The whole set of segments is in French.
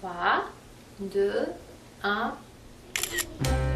3, 2, 1.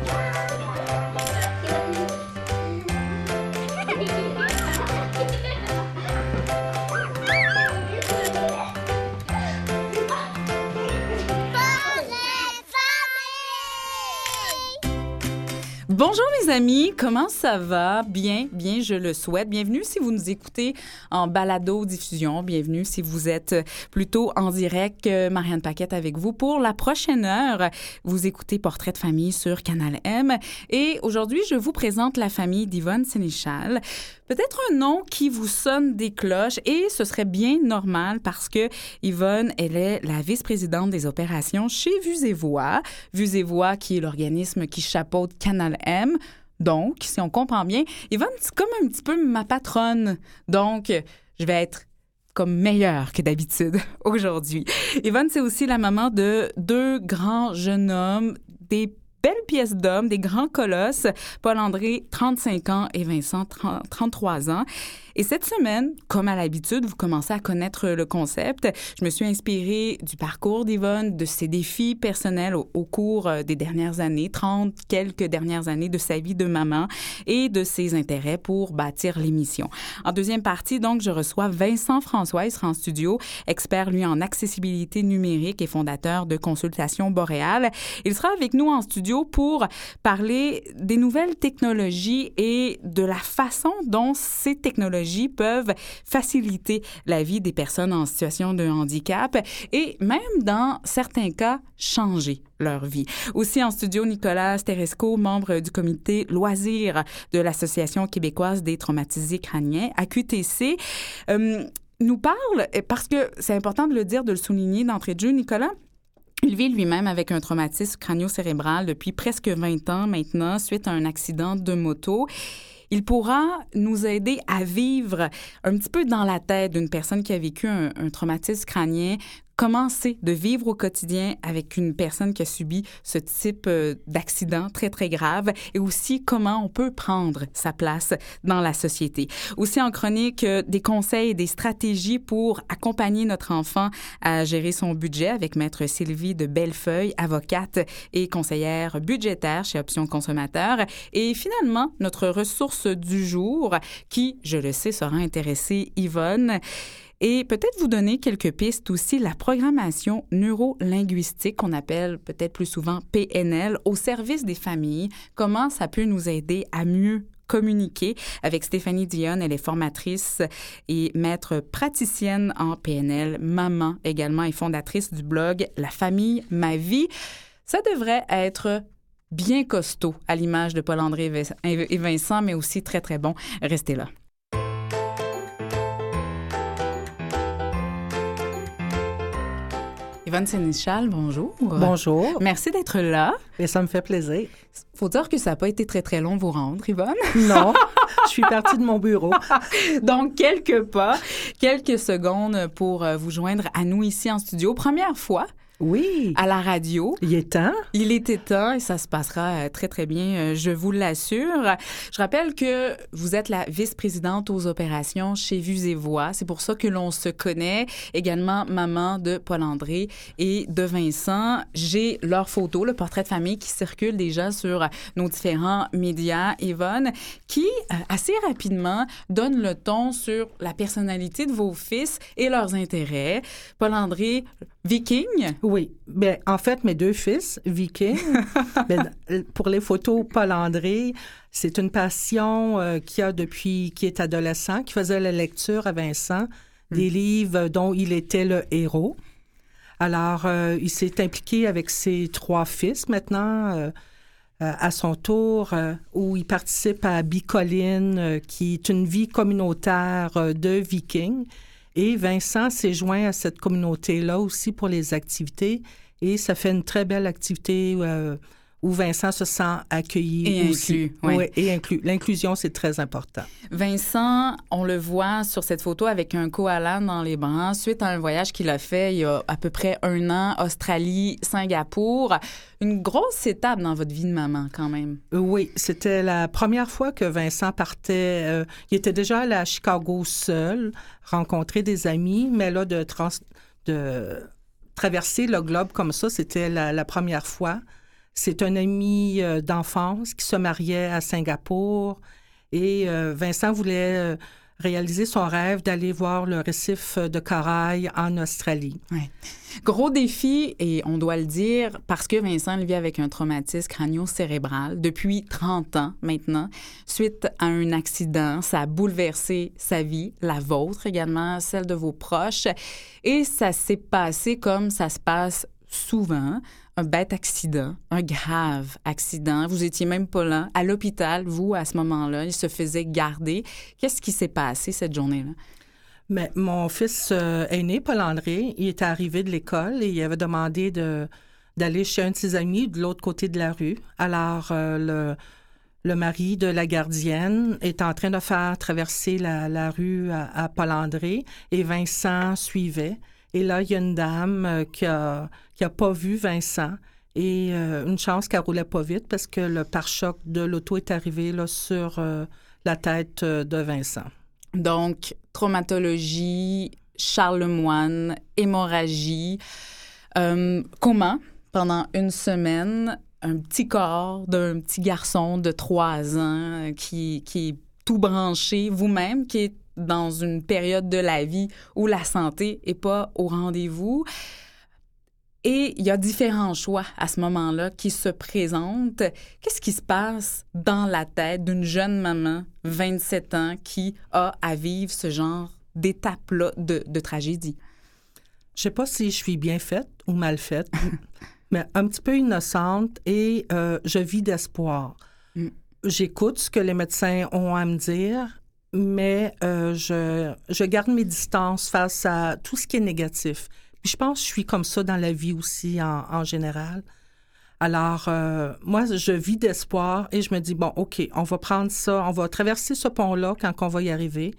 Bonjour mes amis, comment ça va? Bien, bien, je le souhaite. Bienvenue si vous nous écoutez en balado-diffusion. Bienvenue si vous êtes plutôt en direct. Marianne Paquette avec vous pour la prochaine heure. Vous écoutez Portrait de famille sur Canal M. Et aujourd'hui, je vous présente la famille d'Yvonne Sénéchal. Peut-être un nom qui vous sonne des cloches et ce serait bien normal parce que Yvonne, elle est la vice-présidente des opérations chez Vues et qui est l'organisme qui chapeaute Canal M. Donc, si on comprend bien, Yvonne, c'est comme un petit peu ma patronne. Donc, je vais être comme meilleure que d'habitude aujourd'hui. Yvonne, c'est aussi la maman de deux grands jeunes hommes, des belles pièces d'hommes, des grands colosses. Paul-André, 35 ans, et Vincent, 30, 33 ans. Et cette semaine, comme à l'habitude, vous commencez à connaître le concept. Je me suis inspirée du parcours d'Yvonne, de ses défis personnels au, cours euh, des dernières années, 30 quelques dernières années de sa vie de maman et de ses intérêts pour bâtir l'émission. En deuxième partie, donc, je reçois Vincent François, il sera en studio, expert, lui, en accessibilité numérique et fondateur de Consultation Boréal. Il sera avec nous en studio pour parler des nouvelles technologies et de la façon dont ces technologies peuvent faciliter la vie des personnes en situation de handicap et même dans certains cas changer leur vie. Aussi en studio, Nicolas Steresco, membre du comité loisirs de l'Association québécoise des traumatisés crâniens, AQTC, euh, nous parle, parce que c'est important de le dire, de le souligner d'entrée de jeu, Nicolas, il vit lui-même avec un traumatisme crânio-cérébral depuis presque 20 ans maintenant, suite à un accident de moto il pourra nous aider à vivre un petit peu dans la tête d'une personne qui a vécu un, traumatisme crânien, comment c'est de vivre au quotidien avec une personne qui a subi ce type euh, d'accident très, très grave et aussi comment on peut prendre sa place dans la société. Aussi en chronique, euh, des conseils et des stratégies pour accompagner notre enfant à gérer son budget avec maître Sylvie de Bellefeuille, avocate et conseillère budgétaire chez Options Consommateurs. Et finalement, notre ressource du jour qui, je le sais, sera intéressée Yvonne et peut-être vous donner quelques pistes aussi, la programmation neuro-linguistique qu'on appelle peut-être plus souvent PNL au service des familles, comment ça peut nous aider à mieux communiquer? Avec Stéphanie Dionne. Elle est formatrice et maître praticienne en PNL, maman également et fondatrice du blog La famille, ma vie. Ça devrait être bien costaud à l'image de Paul-André et Vincent, mais aussi très, très bon. Restez là. Yvonne Sénéchal, bonjour. Bonjour. Merci d'être là. Et ça me fait plaisir. Faut dire que ça n'a pas été très, très long vous rendre, Yvonne. Non, je suis partie de mon bureau. Donc, quelques pas, quelques secondes pour euh, vous joindre à nous ici en studio. Première fois oui. À la radio. Il est temps. Il était temps et ça se passera euh, très, très bien, euh, je vous l'assure. Je rappelle que vous êtes la vice-présidente aux opérations chez Vues et Voix. C'est pour ça que l'on se connaît. Également, maman de Paul-André et de Vincent. J'ai leur photo, le portrait de famille qui circule déjà sur nos différents médias, Yvonne, qui, euh, assez rapidement, donne le ton sur la personnalité de vos fils et leurs intérêts. Paul-André, viking. Oui. Ben, en fait, mes deux fils, Viking, ben, pour les photos, Paul-André, c'est une passion euh, qu'il a depuis qu'il est adolescent, qui faisait la lecture à Vincent, des mm. livres dont il était le héros. Alors, euh, il s'est impliqué avec ses trois fils maintenant. Euh, à son tour, euh, où il participe à Bicoline, euh, qui est une vie communautaire euh, de vikings. Et Vincent s'est joint à cette communauté-là aussi pour les activités. Et ça fait une très belle activité euh, où Vincent se sent accueilli et inclus. Oui. Et inclus. L'inclusion, c'est très important. Vincent, on le voit sur cette photo avec un koala dans les bras suite à un voyage qu'il a fait il y a à peu près un an, Australie, Singapour. Une grosse étape dans votre vie de maman, quand même. Oui, c'était la première fois que Vincent partait. Euh, il était déjà allé à Chicago seul, rencontrer des amis, mais là, de, trans, de traverser le globe comme ça, c'était la, la première fois. C'est un ami euh, d'enfance qui se mariait à Singapour et euh, Vincent voulait euh, réaliser son rêve d'aller voir le récif de corail en Australie. Gros défi, et on doit le dire, parce que Vincent vit avec un traumatisme crânio-cérébral depuis 30 ans maintenant, suite à un accident. Ça a bouleversé sa vie, la vôtre également, celle de vos proches. Et ça s'est passé comme ça se passe souvent, un bête accident, un grave accident. Vous étiez même pas là, à l'hôpital, vous, à ce moment-là. Il se faisait garder. Qu'est-ce qui s'est passé cette journée-là? Mais mon fils euh, aîné, Paul-André, il était arrivé de l'école et il avait demandé de, d'aller chez un de ses amis de l'autre côté de la rue. Alors, euh, le, mari de la gardienne est en train de faire traverser la, rue à, à Paul-André et Vincent suivait. Et là, il y a une dame euh, qui a, qui a pas vu Vincent. Et euh, une chance qu'elle roulait pas vite parce que le pare-choc de l'auto est arrivé là, sur euh, la tête de Vincent. Donc, traumatologie, Charles Lemoine, hémorragie, euh, coma pendant une semaine, un petit corps d'un petit garçon de trois ans qui, qui est tout branché, vous-même, qui est dans une période de la vie où la santé est pas au rendez-vous. Et il y a différents choix à ce moment-là qui se présentent. Qu'est-ce qui se passe dans la tête d'une jeune maman, 27 ans, qui a à vivre ce genre d'étape-là de, de tragédie? Je sais pas si je suis bien faite ou mal faite, mais un petit peu innocente et euh, je vis d'espoir. Mm. J'écoute ce que les médecins ont à me dire, mais euh, je, je garde mes distances face à tout ce qui est négatif. Puis je pense que je suis comme ça dans la vie aussi en, en général. Alors, euh, moi, je vis d'espoir et je me dis, bon, OK, on va prendre ça, on va traverser ce pont-là quand on va y arriver,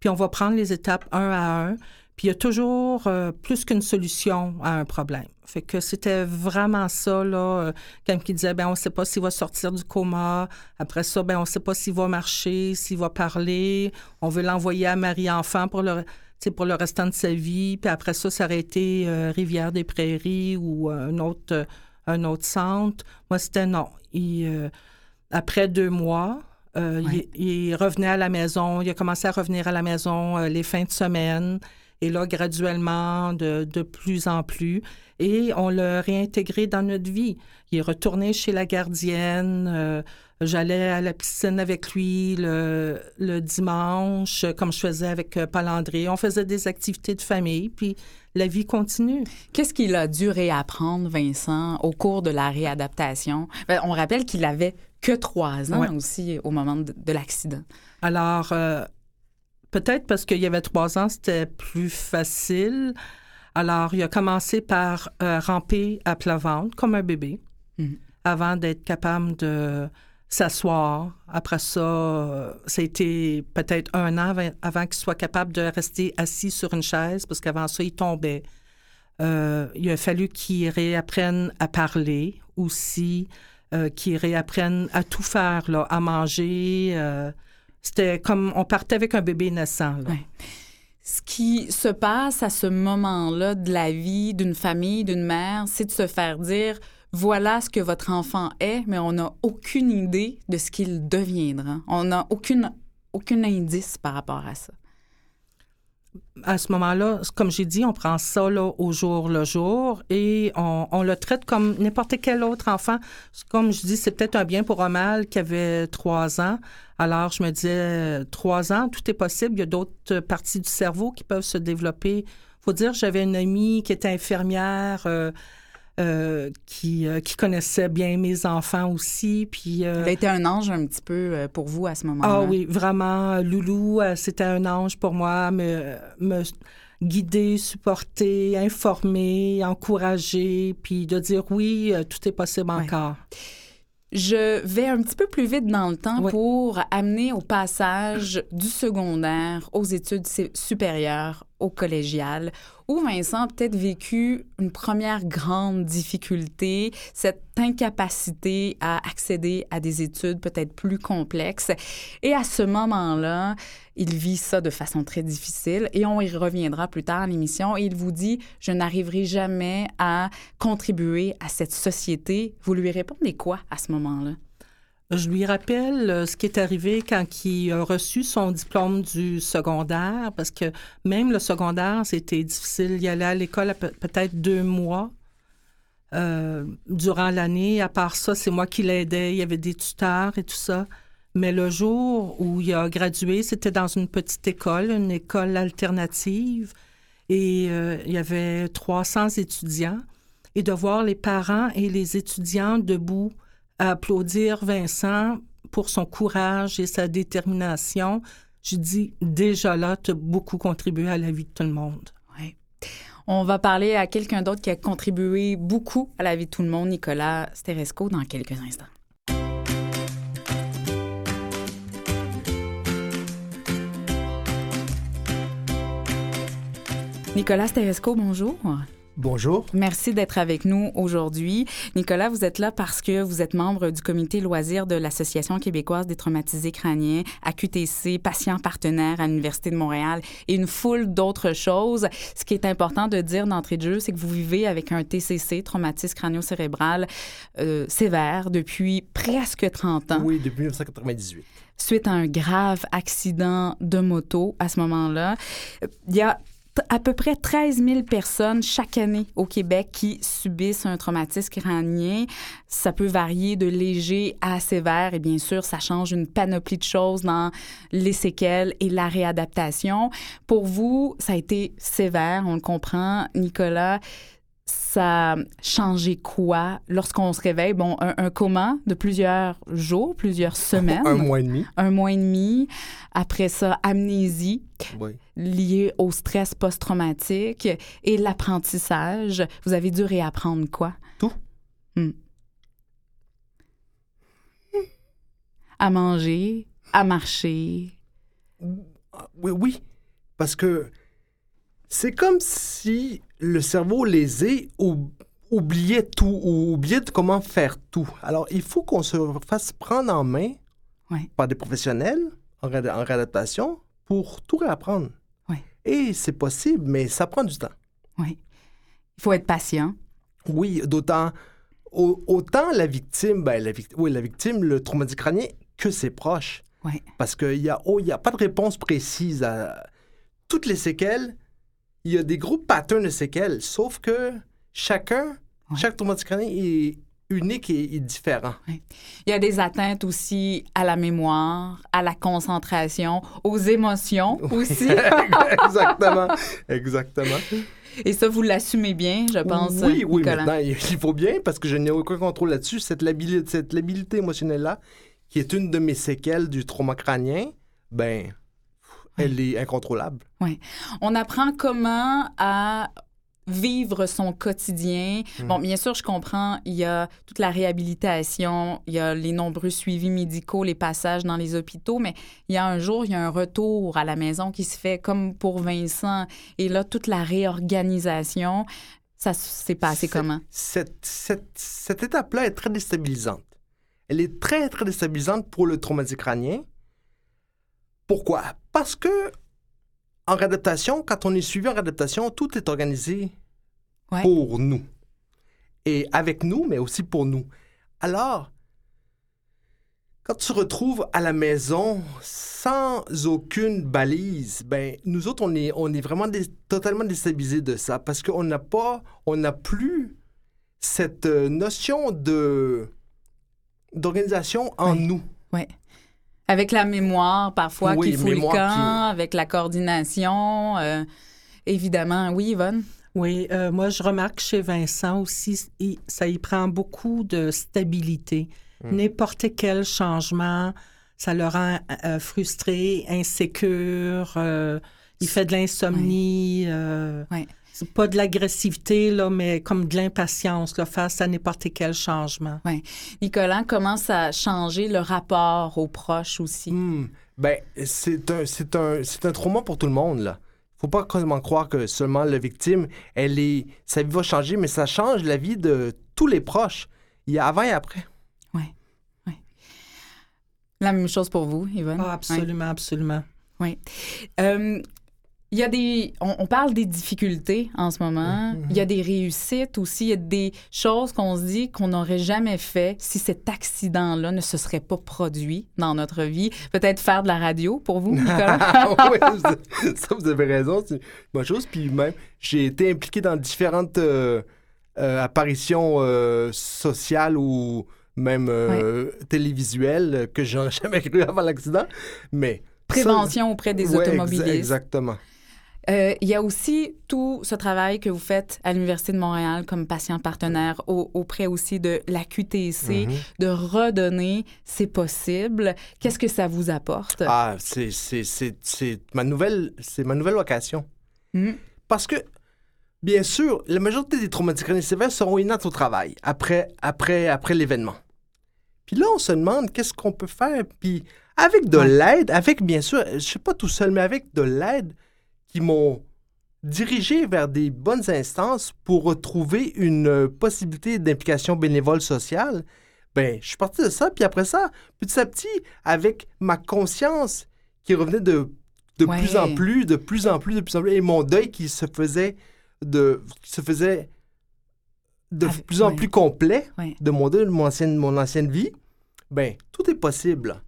puis on va prendre les étapes un à un. Puis il y a toujours euh, plus qu'une solution à un problème. Fait que c'était vraiment ça, là, euh, quand qui disait, ben on ne sait pas s'il va sortir du coma. Après ça, ben on ne sait pas s'il va marcher, s'il va parler. On veut l'envoyer à Marie-Enfant pour le, pour le restant de sa vie. Puis après ça, ça aurait été euh, Rivière-des-Prairies ou euh, un, autre, euh, un autre centre. Moi, c'était non. Il, après deux mois, Ouais. il, il revenait à la maison. Il a commencé à revenir à la maison les fins de semaine. Et là, graduellement, de, de plus en plus. Et on l'a réintégré dans notre vie. Il est retourné chez la gardienne. euh, J'allais à la piscine avec lui le, le dimanche, comme je faisais avec euh, Paul-André. On faisait des activités de famille, puis la vie continue. Qu'est-ce qu'il a dû réapprendre, Vincent, au cours de la réadaptation? Ben, on rappelle qu'il avait que trois ans Ouais. aussi au moment de, de l'accident. Alors, euh, peut-être parce qu'il y avait trois ans, c'était plus facile. Alors, il a commencé par euh, ramper à plat ventre, comme un bébé, Mhm. avant d'être capable de s'asseoir. Après ça, ça a été peut-être un an avant, avant qu'il soit capable de rester assis sur une chaise, parce qu'avant ça, il tombait. Euh, il a fallu qu'il réapprenne à parler aussi, euh, qu'il réapprenne à tout faire, là, à manger. euh, c'était comme on partait avec un bébé naissant. Ce qui se passe à ce moment-là de la vie d'une famille, d'une mère, c'est de se faire dire voilà ce que votre enfant est, mais on n'a aucune idée de ce qu'il deviendra. On n'a aucun indice par rapport à ça. À ce moment-là, comme j'ai dit, on prend ça au jour le jour et on, on le traite comme n'importe quel autre enfant. Comme je dis, c'est peut-être un bien pour un mal qui avait trois ans. Alors, je me disais, euh, trois ans, tout est possible. Il y a d'autres parties du cerveau qui peuvent se développer. faut dire, j'avais une amie qui était infirmière, euh, euh, qui, euh, qui connaissait bien mes enfants aussi. Puis, euh, Il a été un ange un petit peu euh, pour vous à ce moment-là. ah oui, vraiment, Loulou, c'était un ange pour moi, me, me guider, supporter, informer, encourager, puis de dire oui, tout est possible Ouais. encore. Je vais un petit peu plus vite dans le temps Oui. pour amener au passage du secondaire aux études supérieures au collégial, où Vincent a peut-être vécu une première grande difficulté, cette incapacité à accéder à des études peut-être plus complexes. Et à ce moment-là, il vit ça de façon très difficile et on y reviendra plus tard à l'émission. Et il vous dit, je n'arriverai jamais à contribuer à cette société. Vous lui répondez quoi à ce moment-là? Je lui rappelle euh, ce qui est arrivé quand il a reçu son diplôme du secondaire, parce que même le secondaire, c'était difficile. Il allait à l'école peut-être deux mois euh, durant l'année. À part ça, c'est moi qui l'aidais. Il y avait des tuteurs et tout ça. Mais le jour où il a gradué, c'était dans une petite école, une école alternative, et euh, il y avait 300 étudiants. Et de voir les parents et les étudiants debout applaudir Vincent pour son courage et sa détermination. Je dis, déjà là, tu as beaucoup contribué à la vie de tout le monde. Oui. On va parler à quelqu'un d'autre qui a contribué beaucoup à la vie de tout le monde, Nicolas Steresco, dans quelques instants. Nicolas Steresco, bonjour. Bonjour. Merci d'être avec nous aujourd'hui. Nicolas, vous êtes là parce que vous êtes membre du comité loisirs de l'Association québécoise des traumatisés crâniens, AQTC, patient partenaire à l'Université de Montréal et une foule d'autres choses. Ce qui est important de dire d'entrée de jeu, c'est que vous vivez avec un TCC, traumatisme crânio-cérébral, euh, sévère depuis presque 30 ans. Oui, depuis 1998 suite à un grave accident de moto à ce moment-là. Il y a à peu près 13 000 personnes chaque année au Québec qui subissent un traumatisme crânien. Ça peut varier de léger à sévère et bien sûr, ça change une panoplie de choses dans les séquelles et la réadaptation. Pour vous, ça a été sévère, on le comprend. Nicolas, ça a changé quoi lorsqu'on se réveille? Bon, un, coma de plusieurs jours, plusieurs semaines. un mois et demi. Un mois et demi. Après ça, amnésie liée au stress post-traumatique et l'apprentissage. Vous avez dû réapprendre quoi? Tout. Hmm. À manger, à marcher. Oui, oui. Parce que c'est comme si le cerveau lésé oubliait tout ou oubliait comment faire tout. Alors, il faut qu'on se fasse prendre en main par des professionnels en, réadaptation pour tout réapprendre. Et c'est possible, mais ça prend du temps. Oui. Il faut être patient. Oui, d'autant autant la victime, ben, la, oui, la victime, le traumatisme crânien, que ses proches. Oui. Parce qu'il n'y a, oh, a pas de réponse précise à toutes les séquelles il y a des gros patterns de séquelles, sauf que chacun, chaque traumatisme crânien est unique et, différent. Il y a des atteintes aussi à la mémoire, à la concentration, aux émotions aussi. exactement, exactement. Et ça, vous l'assumez bien, je pense. Oui, oui, maintenant, il faut bien, parce que je n'ai aucun contrôle là-dessus. Cette labilité, cette labilité émotionnelle-là, qui est une de mes séquelles du trauma crânien, ben, elle est incontrôlable. Oui. On apprend comment à vivre son quotidien. Hmm. Bon, bien sûr, je comprends, il y a toute la réhabilitation, il y a les nombreux suivis médicaux, les passages dans les hôpitaux, mais il y a un jour, il y a un retour à la maison qui se fait comme pour Vincent. Et là, toute la réorganisation, ça s'est passé comment? Cette, cette, cette étape-là est très déstabilisante. Elle est très, très déstabilisante pour le traumatisme crânien pourquoi? Parce que en réadaptation, quand on est suivi en réadaptation, tout est organisé pour nous. Et avec nous, mais aussi pour nous. Alors, quand tu te retrouves à la maison sans aucune balise, ben nous autres on est on est vraiment totalement déstabilisés de ça parce qu'on n'a pas on n'a plus cette euh, notion de d'organisation en nous. Ouais. Avec la mémoire, parfois, qui fout le camp, avec la coordination. Euh, évidemment. Oui, Yvonne? Oui, euh, moi, je remarque chez Vincent aussi, ça y prend beaucoup de stabilité. Hmm. N'importe quel changement, ça le rend euh, frustré, insécure, il fait de l'insomnie. Oui. Pas de l'agressivité, là, mais comme de l'impatience face à n'importe quel changement. Oui. Nicolas, comment ça a changé le rapport aux proches aussi? Hmm. Ben, c'est un, c'est un, c'est un trauma pour tout le monde, là. faut pas complètement croire que seulement la victime, elle est, sa vie va changer, mais ça change la vie de tous les proches. Il y a avant et après. La même chose pour vous, Yvonne? Ah, absolument, absolument. Oui. Euh, il y a des. On, on parle des difficultés en ce moment. Mhm. Il y a des réussites aussi. Il y a des choses qu'on se dit qu'on n'aurait jamais fait si cet accident-là ne se serait pas produit dans notre vie. Peut-être faire de la radio pour vous, Nicolas? oui, vous- ça, vous avez raison. C'est une bonne chose. Puis même, j'ai été impliqué dans différentes euh, euh, apparitions euh, sociales ou même télévisuelles que j'aurais jamais cru avant l'accident. Mais. Prévention auprès des Ouais, exa- automobilistes. exactement. Euh, il y a aussi tout ce travail que vous faites à l'Université de Montréal comme patient partenaire au- auprès aussi de la QTC, Mhm. de redonner, c'est possible. Qu'est-ce que ça vous apporte? Ah, c'est, ma nouvelle, c'est ma nouvelle vocation. Mhm. Parce que, bien sûr, la majorité des traumatisés crâniens sévères seront inaptes au travail après, après, après l'événement. Puis là, on se demande qu'est-ce qu'on peut faire. Puis avec de Ouais. l'aide, avec, bien sûr, je suis pas tout seul, mais avec de l'aide qui m'ont dirigé vers des bonnes instances pour retrouver une euh, possibilité d'implication bénévole sociale, ben, je suis parti de ça. Puis après ça, petit à petit, avec ma conscience qui revenait de, de Ouais. plus en plus, de plus en plus, de plus en plus, et mon deuil qui se faisait de, qui se faisait de plus en plus complet Ouais. de mon deuil, de mon ancienne, mon ancienne vie, ben, tout est possible.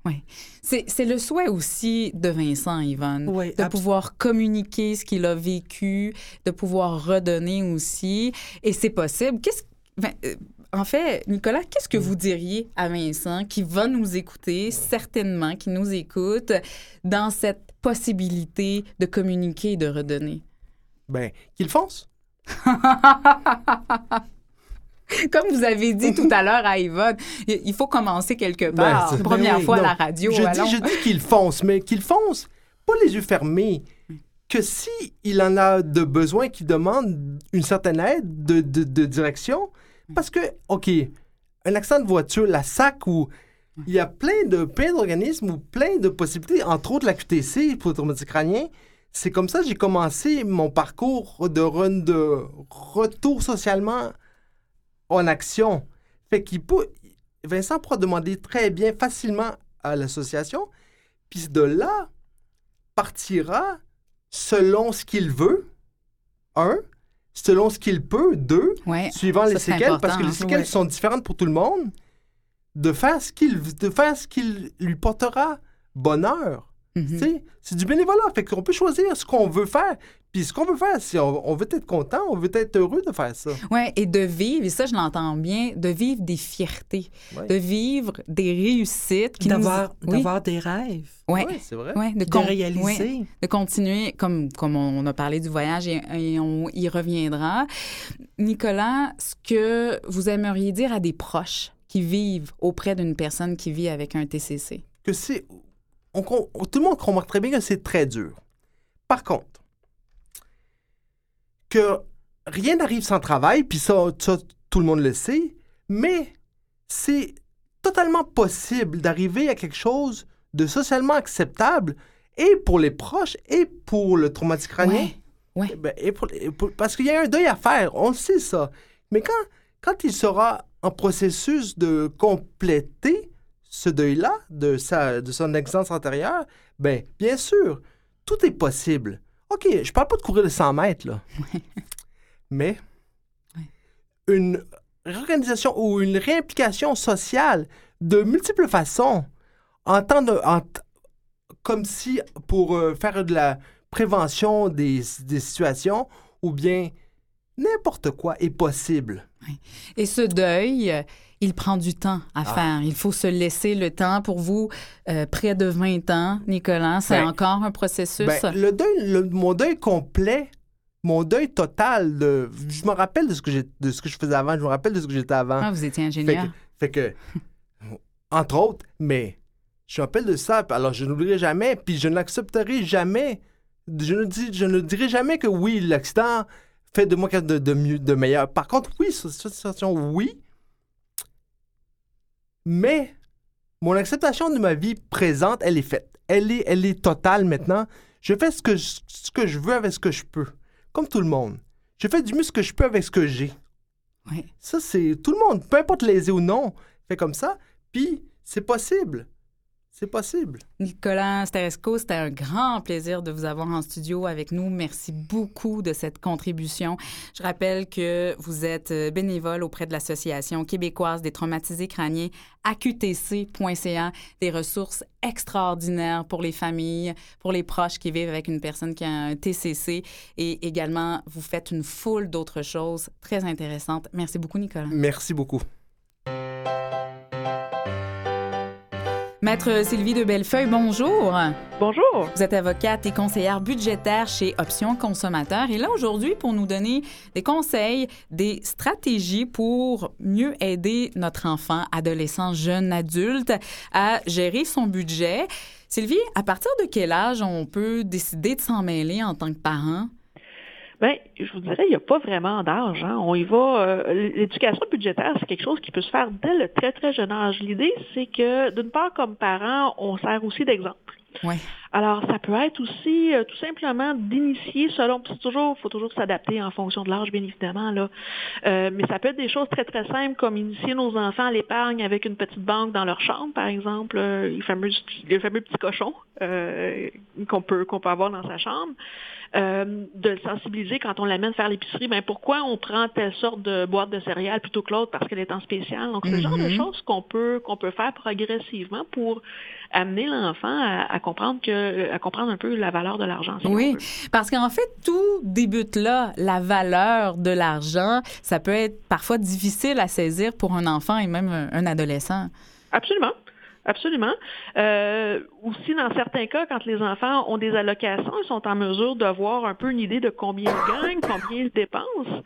C'est c'est le souhait aussi de Vincent, Yvonne, Oui, de pouvoir communiquer ce qu'il a vécu, de pouvoir redonner aussi. Et c'est possible. Qu'est-ce ben, euh, en fait, Nicolas, qu'est-ce que vous diriez à Vincent qui va nous écouter, certainement, qui nous écoute, dans cette possibilité de communiquer et de redonner? Ben, qu'il fonce. Comme vous avez dit tout à l'heure à Yvonne, il faut commencer quelque part. c'est- Première ben oui, fois à la radio. Je allons. dis, je dis qu'il fonce, mais qu'il fonce, pas les yeux fermés. Que si il en a de besoin, qu'il demande une certaine aide de, de- de direction, parce que, OK, un accident de voiture, la SAC, où il y a plein de plein d'organismes ou plein de possibilités, entre autres la QTC pour le traumatisme crânien, c'est comme ça que j'ai commencé mon parcours de, run- de retour socialement en action. Fait qu'il peut, Vincent pourra demander très bien, facilement à l'association, puis de là, partira selon ce qu'il veut, un, selon ce qu'il peut, deux, Ouais. suivant les séquelles, parce que les hein. séquelles Ouais. sont différentes pour tout le monde, de faire ce qu'il, de faire ce qu'il lui portera bonheur. Mhm. Sais, C'est du bénévolat. Fait qu'on peut choisir ce qu'on veut faire. Puis ce qu'on veut faire, si on, on veut être content, on veut être heureux de faire ça. Ouais, et de vivre, et ça je l'entends bien, de vivre des fiertés, Ouais. de vivre des réussittes qui D'avoir nous... Oui, d'avoir des rêves, ouais, Ouais, c'est vrai. ouais, de, de con- réaliser. ouais, de continuer, comme, comme on a parlé du voyage et, et on y reviendra. Nicolas, ce que vous aimeriez dire à des proches qui vivent auprès d'une personne qui vit avec un TCC? Que c'est. on- on- tout le monde remarque très bien que c'est très dur. Par contre, que rien n'arrive sans travail, puis ça, ça, tout le monde le sait, mais c'est totalement possible d'arriver à quelque chose de socialement acceptable et pour les proches et pour le traumatisme crânien. Ouais, ouais. Eh ben, et pour- et pour- parce qu'il y a un deuil à faire, on le sait ça. Mais quand, quand il sera en processus de compléter ce deuil-là, de, sa, de son existence antérieure, ben, bien sûr, tout est possible. OK, je parle pas de courir les 100 mètres, là. Mais Ouais. une réorganisation ou une réimplication sociale de multiples façons, en temps de, en comme si pour euh, faire de la prévention des, des situations ou bien n'importe quoi est possible. Et ce deuil, il prend du temps à Ah. faire. Il faut se laisser le temps. Pour vous, euh, près de 20 ans, Nicolas, c'est Ben, encore un processus. Ben, le deuil, le- mon deuil complet, mon deuil total, de, je me rappelle de ce, que de ce que je faisais avant, je me rappelle de ce que j'étais avant. ah, vous étiez Fait ingénieur. que, fait que, entre autres, mais je me rappelle de ça, alors je n'oublierai jamais, puis je n'accepterai jamais, je ne, dis, je ne dirai jamais que oui, l'accident fait de moi quelque chose de, de mieux, de meilleur. Par contre, oui, sur cette situation, oui, mais mon acceptation de ma vie présente, elle est faite. Elle est, elle est totale maintenant. Je fais ce que je, ce que je veux avec ce que je peux, comme tout le monde. Je fais du mieux ce que je peux avec ce que j'ai. Ouais. Ça, c'est tout le monde, peu importe lésé ou non, fait comme ça. Puis, c'est possible. C'est possible. Nicolas Steresco, c'était un grand plaisir de vous avoir en studio avec nous. Merci beaucoup de cette contribution. Je rappelle que vous êtes euh, bénévole auprès de l'Association québécoise des traumatisés crâniens, AQTC.ca, des ressources extraordinaires pour les familles, pour les proches qui vivent avec une personne qui a un TCC et également vous faites une foule d'autres choses très intéressantes. Merci beaucoup, Nicolas. Merci beaucoup. Maître Sylvie de Bellefeuille, bonjour. Bonjour. Vous êtes avocate et conseillère budgétaire chez Options Consommateurs et là aujourd'hui pour nous donner des conseils, des stratégies pour mieux aider notre enfant, adolescent, jeune adulte à gérer son budget. Sylvie, à partir de quel âge on peut décider de s'en mêler en tant que parent? Bien, je vous dirais, il n'y a pas vraiment d'âge. Hein. On y va. euh, L'éducation budgétaire, c'est quelque chose qui peut se faire dès le très, très jeune âge. L'idée, c'est que, d'une part, comme parent, on sert aussi d'exemple. Oui. Alors, ça peut être aussi euh, tout simplement d'initier selon, c'est toujours, faut toujours s'adapter en fonction de l'âge, bien évidemment, là. Euh, mais ça peut être des choses très, très simples comme initier nos enfants à l'épargne avec une petite banque dans leur chambre, par exemple, euh, les fameux, les fameux petits cochons euh, qu'on peut, qu'on peut avoir dans sa chambre. Euh, de le sensibiliser quand on l'amène faire l'épicerie, ben pourquoi on prend telle sorte de boîte de céréales plutôt que l'autre? Parce qu'elle est en spécial. Donc c'est le genre de Mhm. choses qu'on peut qu'on peut faire progressivement pour amener l'enfant à, à comprendre que à comprendre un peu la valeur de l'argent. si Oui, parce qu'en fait, tout débute là. La valeur de l'argent, ça peut être parfois difficile à saisir pour un enfant et même un adolescent. Absolument. Absolument. Euh, aussi, dans certains cas, quand les enfants ont des allocations, ils sont en mesure de voir un peu une idée de combien ils gagnent, combien ils dépensent.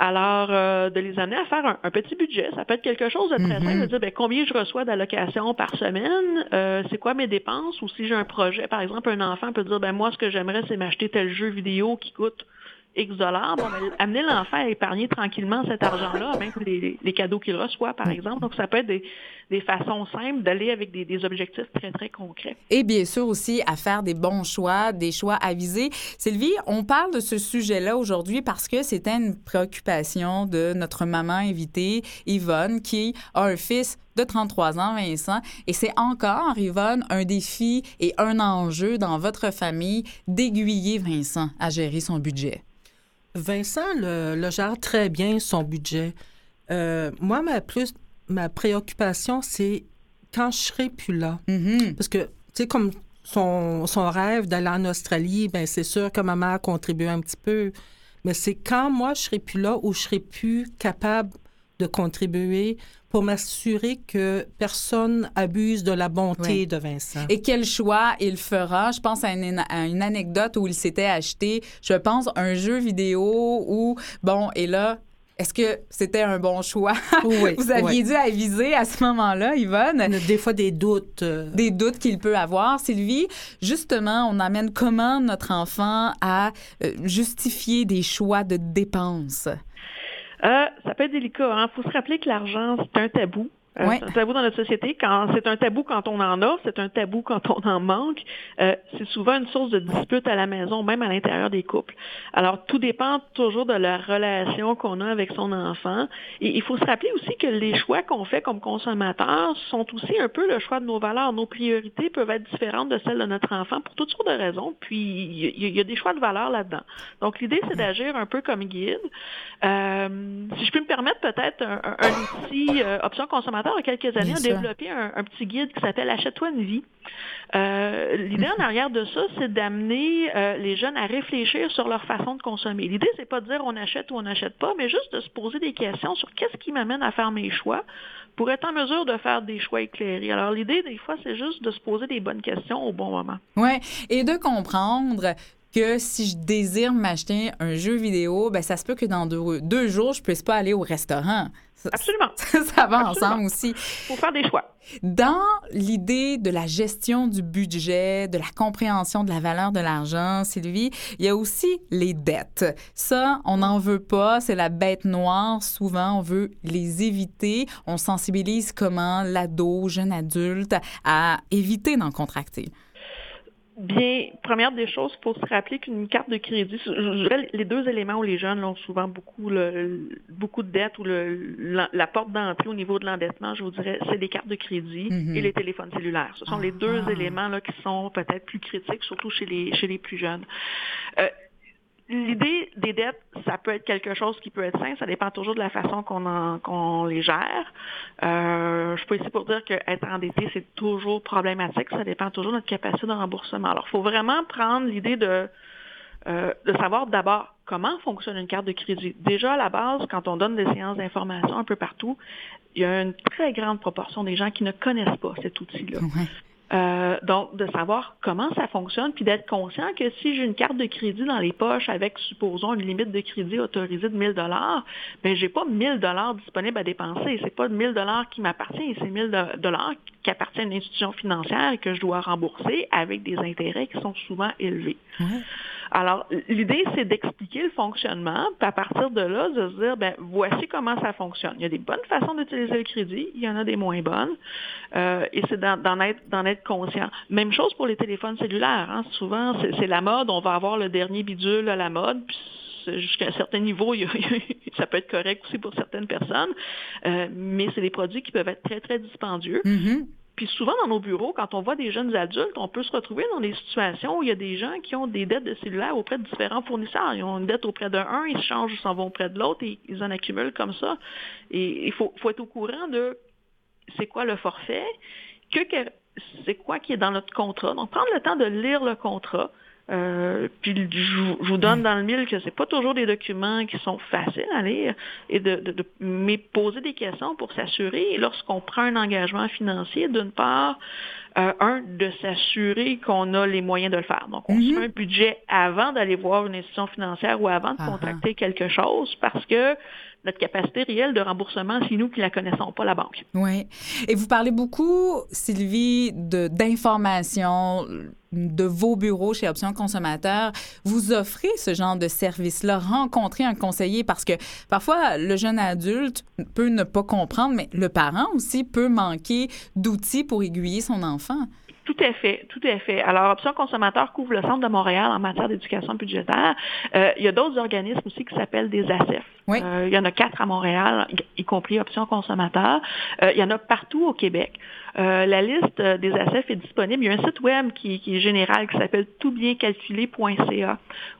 Alors, euh, de les amener à faire un, un petit budget. Ça peut être quelque chose de très Mhm. simple, de dire ben, combien je reçois d'allocations par semaine, euh, c'est quoi mes dépenses, ou si j'ai un projet, par exemple, un enfant peut dire ben moi, ce que j'aimerais, c'est m'acheter tel jeu vidéo qui coûte X dollars. Bon, ben, amener l'enfant à épargner tranquillement cet argent-là, même les, les cadeaux qu'il reçoit, par exemple. Donc, ça peut être des, des façons simples d'aller avec des, des objectifs très, très concrets. Et bien sûr aussi à faire des bons choix, des choix avisés. Sylvie, on parle de ce sujet-là aujourd'hui parce que c'était une préoccupation de notre maman invitée, Yvonne, qui a un fils de 33 ans, Vincent. Et c'est encore, Yvonne, un défi et un enjeu dans votre famille d'aiguiller Vincent à gérer son budget. Vincent le, le gère très bien son budget. Euh, moi, ma plus ma préoccupation, c'est quand je serai plus là. Mhm. Parce que, tu sais, comme son, son rêve d'aller en Australie, ben c'est sûr que maman a contribué un petit peu. Mais c'est quand moi, je serai plus là ou je serai plus capable de contribuer pour m'assurer que personne abuse de la bonté Oui. de Vincent. Et quel choix il fera? Je pense à une, à une anecdote où il s'était acheté, je pense, un jeu vidéo où, bon, et là, est-ce que c'était un bon choix? Oui, Vous aviez oui. dû aviser à ce moment-là, Yvonne, On a des fois des doutes. euh, des doutes qu'il peut avoir. Sylvie, justement, on amène comment notre enfant à euh, justifier des choix de dépenses? Euh, ça peut être délicat. Il faut se rappeler que l'argent, c'est un tabou. Euh, Ouais. C'est un tabou dans notre société. Quand c'est un tabou quand on en a, c'est un tabou quand on en manque. Euh, c'est souvent une source de dispute à la maison, même à l'intérieur des couples. Alors tout dépend toujours de la relation qu'on a avec son enfant. Et il faut se rappeler aussi que les choix qu'on fait comme consommateurs sont aussi un peu le choix de nos valeurs. Nos priorités peuvent être différentes de celles de notre enfant pour toutes sortes de raisons. Puis il y, a- il y a des choix de valeurs là-dedans. Donc l'idée c'est d'agir un peu comme guide. Euh, si je peux me permettre peut-être un, un, un outil euh, option consommateur il y a quelques années a développé un, un petit guide qui s'appelle Achète-toi une vie. Euh, L'idée en arrière de ça, c'est d'amener euh, les jeunes à réfléchir sur leur façon de consommer. L'idée, c'est pas de dire on achète ou on n'achète pas, mais juste de se poser des questions sur qu'est-ce qui m'amène à faire mes choix pour être en mesure de faire des choix éclairés. Alors l'idée, des fois, c'est juste de se poser des bonnes questions au bon moment. Oui, et de comprendre que si je désire m'acheter un jeu vidéo, ben ça se peut que dans deux, deux jours, je puisse pas aller au restaurant. Ça, Absolument. ça va Absolument. ensemble aussi. faut faire des choix. Dans l'idée de la gestion du budget, de la compréhension de la valeur de l'argent, Sylvie, il y a aussi les dettes. Ça, on n'en veut pas, c'est la bête noire. Souvent, on veut les éviter. On sensibilise comment l'ado, jeune adulte, à éviter d'en contracter. Bien, première des choses, il faut se rappeler qu'une carte de crédit, je dirais les deux éléments où les jeunes ont souvent beaucoup le, beaucoup de dettes ou le, la, porte d'entrée au niveau de l'endettement, je vous dirais, c'est les cartes de crédit Mhm. et les téléphones cellulaires. Ce sont les deux Ah. éléments là, qui sont peut-être plus critiques, surtout chez les, chez les plus jeunes. Euh, L'idée des dettes, ça peut être quelque chose qui peut être sain, ça dépend toujours de la façon qu'on qu'on les gère. Euh, je peux ici pour dire qu'être endetté, c'est toujours problématique, ça dépend toujours de notre capacité de remboursement. Alors, il faut vraiment prendre l'idée de, euh, de savoir d'abord comment fonctionne une carte de crédit. Déjà, à la base, quand on donne des séances d'information un peu partout, il y a une très grande proportion des gens qui ne connaissent pas cet outil-là. Euh, donc, de savoir comment ça fonctionne, puis d'être conscient que si j'ai une carte de crédit dans les poches avec, supposons, une limite de crédit autorisée de 1000 dollars, ben j'ai pas 1000 dollars disponibles à dépenser. C'est pas 1000 dollars qui m'appartient, c'est 1000 dollars qui appartient à une institution financière et que je dois rembourser avec des intérêts qui sont souvent élevés. Alors, l'idée, c'est d'expliquer le fonctionnement, puis à partir de là, de se dire, ben, voici comment ça fonctionne. Il y a des bonnes façons d'utiliser le crédit, il y en a des moins bonnes, euh, et c'est d'en être, être conscient. Même chose pour les téléphones cellulaires. Hein. Souvent, c'est la mode, on va avoir le dernier bidule à la mode, puis jusqu'à un certain niveau, ça peut être correct aussi pour certaines personnes, euh, mais c'est des produits qui peuvent être très, très dispendieux. Mhm. Puis souvent dans nos bureaux, quand on voit des jeunes adultes, on peut se retrouver dans des situations où il y a des gens qui ont des dettes de cellulaire auprès de différents fournisseurs. Ils ont une dette auprès d'un, ils changent, ils s'en vont auprès de l'autre et ils en accumulent comme ça. Et il faut, faut être au courant de c'est quoi le forfait, que- c'est quoi qui est dans notre contrat. Donc prendre le temps de lire le contrat. Euh, puis je, vous- donne dans le mille que c'est pas toujours des documents qui sont faciles à lire et de, de, de- mais poser des questions pour s'assurer lorsqu'on prend un engagement financier d'une part euh, un de s'assurer qu'on a les moyens de le faire. Donc on Mhm. se fait un budget avant d'aller voir une institution financière ou avant de Ah ah. contacter quelque chose parce que notre capacité réelle de remboursement, c'est nous qui la connaissons pas la banque. Oui. Et vous parlez beaucoup, Sylvie, de- d'informations de vos bureaux chez Options Consommateurs. Vous offrez ce genre de service-là, rencontrer un conseiller, parce que parfois, le jeune adulte peut ne pas comprendre, mais le parent aussi peut manquer d'outils pour aiguiller son enfant. Tout à fait, tout à fait. Alors, Option Consommateur couvre le centre de Montréal en matière d'éducation budgétaire. Euh, il y a d'autres organismes aussi qui s'appellent des ACEF. Oui. Euh, il y en a quatre à Montréal, y y compris Option Consommateur. Euh, il y en a partout au Québec. Euh, la liste euh, des ACEF est disponible. Il y a un site web qui, qui est général qui s'appelle toutbiencalculé.ca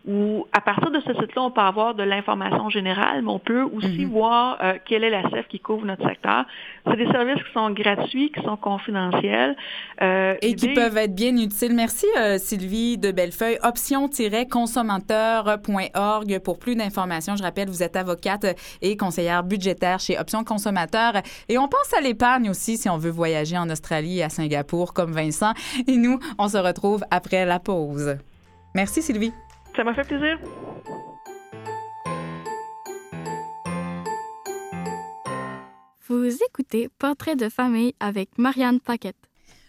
où à partir de ce site-là, on peut avoir de l'information générale, mais on peut aussi Mhm. voir euh, quelle est l'ACEF qui couvre notre secteur. C'est des services qui sont gratuits, qui sont confidentiels. Euh, Et qui l'idée- peuvent être bien utiles. Merci, euh, Sylvie de Bellefeuille. Option-consommateur.org pour plus d'informations. Je rappelle, vous êtes avocate et conseillère budgétaire chez Option Consommateur. Et on pense à l'épargne aussi si on veut voyager en Australie et à Singapour comme Vincent. Et nous, on se retrouve après la pause. Merci, Sylvie. Ça m'a fait plaisir. Vous écoutez Portrait de famille avec Marianne Paquette.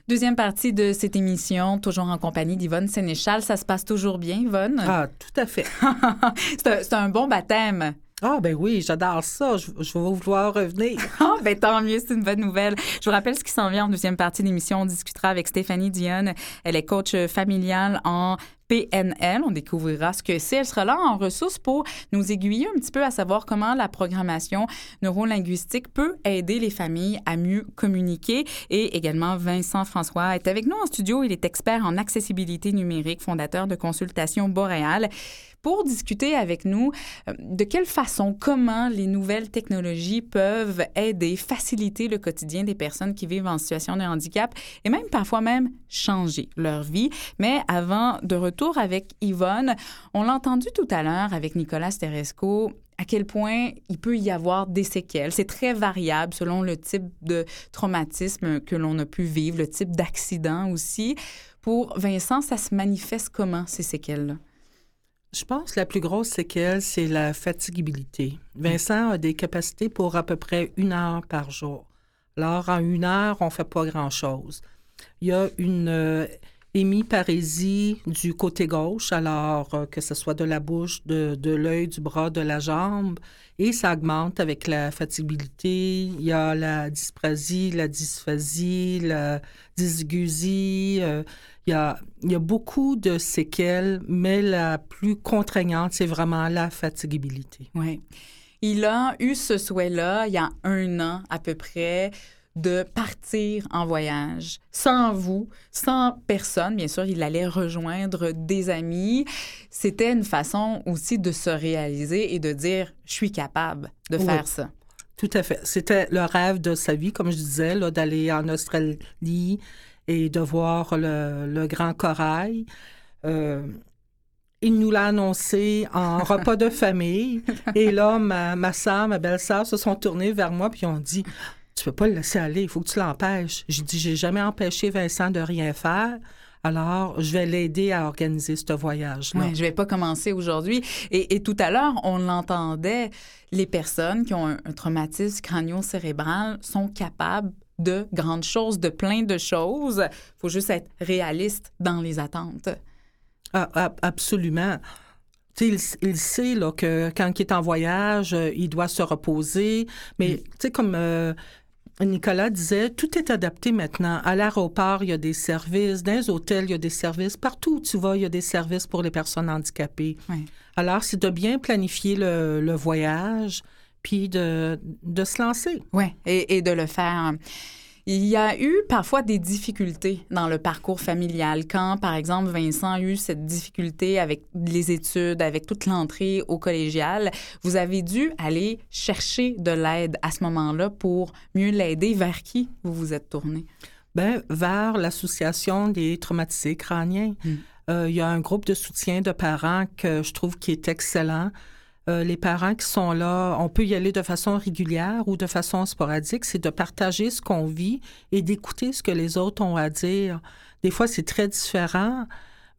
Deuxième partie de cette émission, toujours en compagnie d'Yvonne Sénéchal. Ça se passe toujours bien, Yvonne? Ah, tout à fait. c'est un, c'est un bon baptême. Ah, ben oui, j'adore ça. Je, je vais vouloir revenir. Ah, ben tant mieux, c'est une bonne nouvelle. Je vous rappelle ce qui s'en vient en deuxième partie de l'émission. On discutera avec Stéphanie Dionne. Elle est coach familiale en PNL. On découvrira ce que c'est. Elle sera là en ressources pour nous aiguiller un petit peu à savoir comment la programmation neurolinguistique peut aider les familles à mieux communiquer. Et également, Vincent François est avec nous en studio. Il est expert en accessibilité numérique, fondateur de Consultation Boréal pour discuter avec nous euh, de quelle façon, comment les nouvelles technologies peuvent aider, faciliter le quotidien des personnes qui vivent en situation de handicap et même parfois même changer leur vie. Mais avant de retour avec Yvonne, on l'a entendu tout à l'heure avec Nicolas Steresco, à quel point il peut y avoir des séquelles. C'est très variable selon le type de traumatisme que l'on a pu vivre, le type d'accident aussi. Pour Vincent, ça se manifeste comment, ces séquelles-là? Je pense que la plus grosse séquelle, c'est la fatigabilité. Vincent a des capacités pour à peu près une heure par jour. Alors, en une heure, on ne fait pas grand-chose. Il y a une, euh, hémiparésie du côté gauche, alors euh, que ce soit de la bouche, de, l'œil, du bras, de la jambe, et ça augmente avec la fatigabilité. Il y a la dysprasie, la dysphasie, la dysgusie. euh, il, y a, il y a beaucoup de séquelles, mais la plus contraignante, c'est vraiment la fatigabilité. Oui. Il a eu ce souhait-là il y a un an à peu près de partir en voyage sans vous, sans personne. Bien sûr, il allait rejoindre des amis. C'était une façon aussi de se réaliser et de dire, je suis capable de Oui. faire ça. Tout à fait. C'était le rêve de sa vie, comme je disais, d'aller en Australie et de voir le, le grand corail. Euh, il nous l'a annoncé en repas de famille. Et là, ma, ma soeur, ma belle-sœur se sont tournées vers moi puis ont dit Tu peux pas le laisser aller, il faut que tu l'empêches. J'ai dit J'ai jamais empêché Vincent de rien faire. Alors, je vais l'aider à organiser ce voyage-là. Ouais, je vais pas commencer aujourd'hui. Et, et tout à l'heure, on l'entendait, les personnes qui ont un, un traumatisme crânio-cérébral sont capables de grandes choses, de plein de choses. faut juste être réaliste dans les attentes. Ah, absolument. Tu il, il sait là, que quand il est en voyage, euh, il doit se reposer. Mais tu sais, comme euh, Nicolas disait, tout est adapté maintenant. À l'aéroport, il y a des services. Dans les hôtels, il y a des services. Partout où tu vas, il y a des services pour les personnes handicapées. Alors, c'est de bien planifier le, le voyage, puis de, de se lancer. Oui, et, et de le faire. Il y a eu parfois des difficultés dans le parcours familial. Quand, par exemple, Vincent a eu cette difficulté avec les études, avec toute l'entrée au collégial, vous avez dû aller chercher de l'aide à ce moment-là pour mieux l'aider. Vers qui vous vous êtes tourné? Ben, vers l'Association des traumatisés crâniens. Mm. Euh, il y a un groupe de soutien de parents que je trouve qui est excellent. Euh, les parents qui sont là, on peut y aller de façon régulière ou de façon sporadique, c'est de partager ce qu'on vit et d'écouter ce que les autres ont à dire. Des fois, c'est très différent,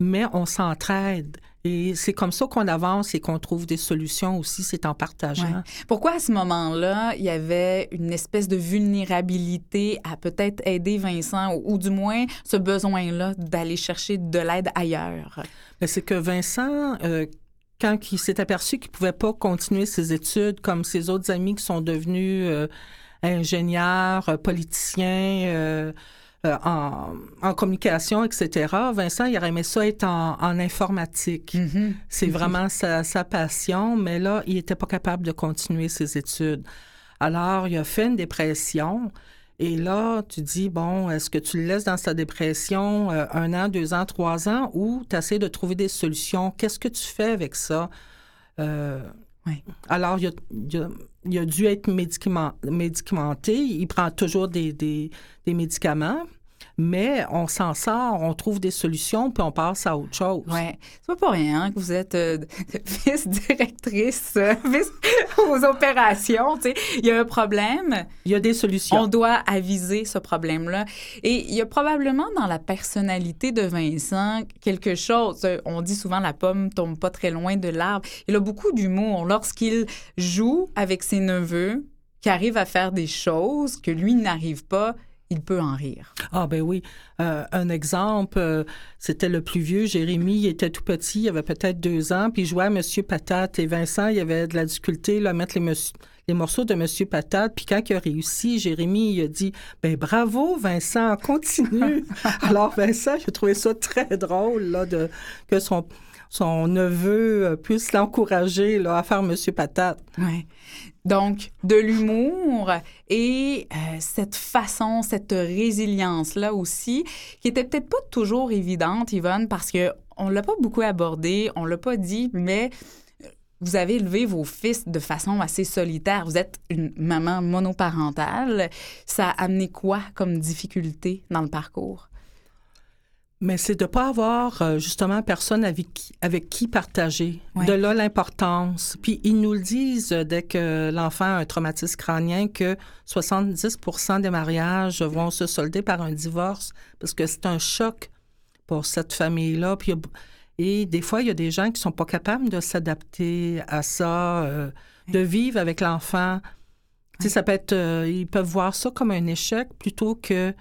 mais on s'entraide. Et c'est comme ça qu'on avance et qu'on trouve des solutions aussi, c'est en partageant. Ouais. Pourquoi à ce moment-là, il y avait une espèce de vulnérabilité à peut-être aider Vincent ou, ou du moins ce besoin-là d'aller chercher de l'aide ailleurs? Mais c'est que Vincent, euh, quand il s'est aperçu qu'il pouvait pas continuer ses études comme ses autres amis qui sont devenus euh, ingénieurs, euh, politiciens, euh, euh, en, en communication, etc., Vincent, il aurait aimé ça être en, en informatique. Mhm. C'est vraiment sa, sa passion, mais là, il n'était pas capable de continuer ses études. Alors, il a fait une dépression. Et là, tu dis, bon, est-ce que tu le laisses dans sa dépression euh, un an, deux ans, trois ans, ou tu essaies de trouver des solutions? Qu'est-ce que tu fais avec ça? Euh, Oui. Alors, il a, il a- il a dû être médicament- médicamenté. Il prend toujours des, des- des médicaments, mais on s'en sort, on trouve des solutions, puis on passe à autre chose. Ouais, c'est pas pour rien que vous êtes euh, vice-directrice, euh, vice aux opérations. Il y a un problème, Il y a des solutions. on doit aviser ce problème-là. Et il y a probablement dans la personnalité de Vincent quelque chose. On dit souvent la pomme tombe pas très loin de l'arbre. Il a beaucoup d'humour lorsqu'il joue avec ses neveux, qui arrivent à faire des choses que lui n'arrive pas. Il peut en rire. Ah ben oui. Euh, un exemple, euh, c'était le plus vieux, Jérémy, il était tout petit, il avait peut-être deux ans, puis il jouait à Monsieur Patate. Et Vincent, il avait de la difficulté là, à mettre les, morceaux de Monsieur Patate. Puis quand il a réussi, Jérémy, il a dit « Ben bravo, Vincent, continue! » Alors Vincent, j'ai trouvé ça très drôle là, de, que son, son neveu puisse l'encourager à faire Monsieur Patate. Donc, de l'humour et euh, cette façon, cette résilience-là aussi, qui était peut-être pas toujours évidente, Yvonne, parce que on l'a pas beaucoup abordé, on l'a pas dit, mais euh, vous avez élevé vos fils de façon assez solitaire. Vous êtes une maman monoparentale. Ça a amené quoi comme difficulté dans le parcours? Mais c'est de ne pas avoir euh, justement personne avec qui, avec qui partager. Ouais. De là l'importance. Puis ils nous le disent euh, dès que l'enfant a un traumatisme crânien que 70% des mariages vont se solder par un divorce parce que c'est un choc pour cette famille-là. Puis et des fois, il y a des gens qui sont pas capables de s'adapter à ça, euh, de vivre avec l'enfant. Tu sais, ça peut être, euh, ils peuvent voir ça comme un échec plutôt que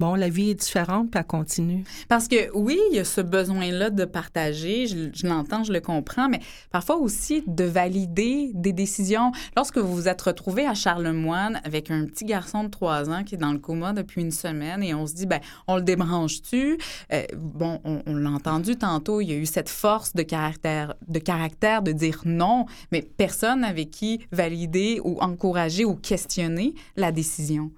bon, la vie est différente, puis elle continue. Parce que oui, il y a ce besoin-là de partager, je, l'entends, je le comprends, mais parfois aussi de valider des décisions. Lorsque vous vous êtes retrouvé à Charlemagne avec un petit garçon de 3 ans qui est dans le coma depuis une semaine et on se dit, ben, on le débranche-tu? Euh, bon, on, on l'a entendu tantôt, il y a eu cette force de caractère, de caractère de dire non, mais personne avec qui valider ou encourager ou questionner la décision.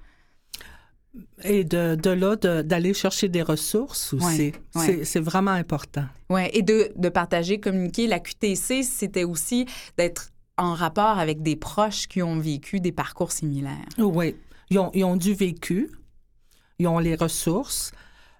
Et de, de là, de- d'aller chercher des ressources aussi. Ouais, ouais. C'est- vraiment important. Oui, et de, de partager, communiquer. La QTC, c'était aussi d'être en rapport avec des proches qui ont vécu des parcours similaires. Oui. Ils ont, ils ont du vécu, ils ont les ressources.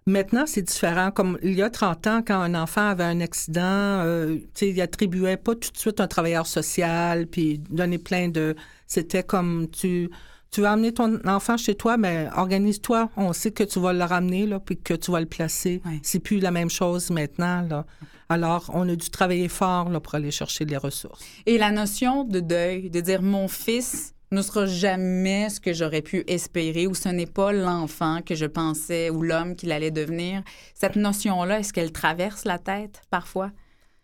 Maintenant, c'est différent. Comme il y a 30 ans, quand un enfant avait un accident, euh, il attribuait pas tout de suite un travailleur social, puis donnait plein de... C'était comme, tu, tu vas amener ton enfant chez toi, mais organise-toi. On sait que tu vas le ramener, là, puis que tu vas le placer. Ouais. C'est plus la même chose maintenant, là. Alors, on a dû travailler fort, là, pour aller chercher les ressources. Et la notion de deuil, de dire mon fils ne sera jamais ce que j'aurais pu espérer ou ce n'est pas l'enfant que je pensais ou l'homme qu'il allait devenir. Cette notion-là, est-ce qu'elle traverse la tête parfois?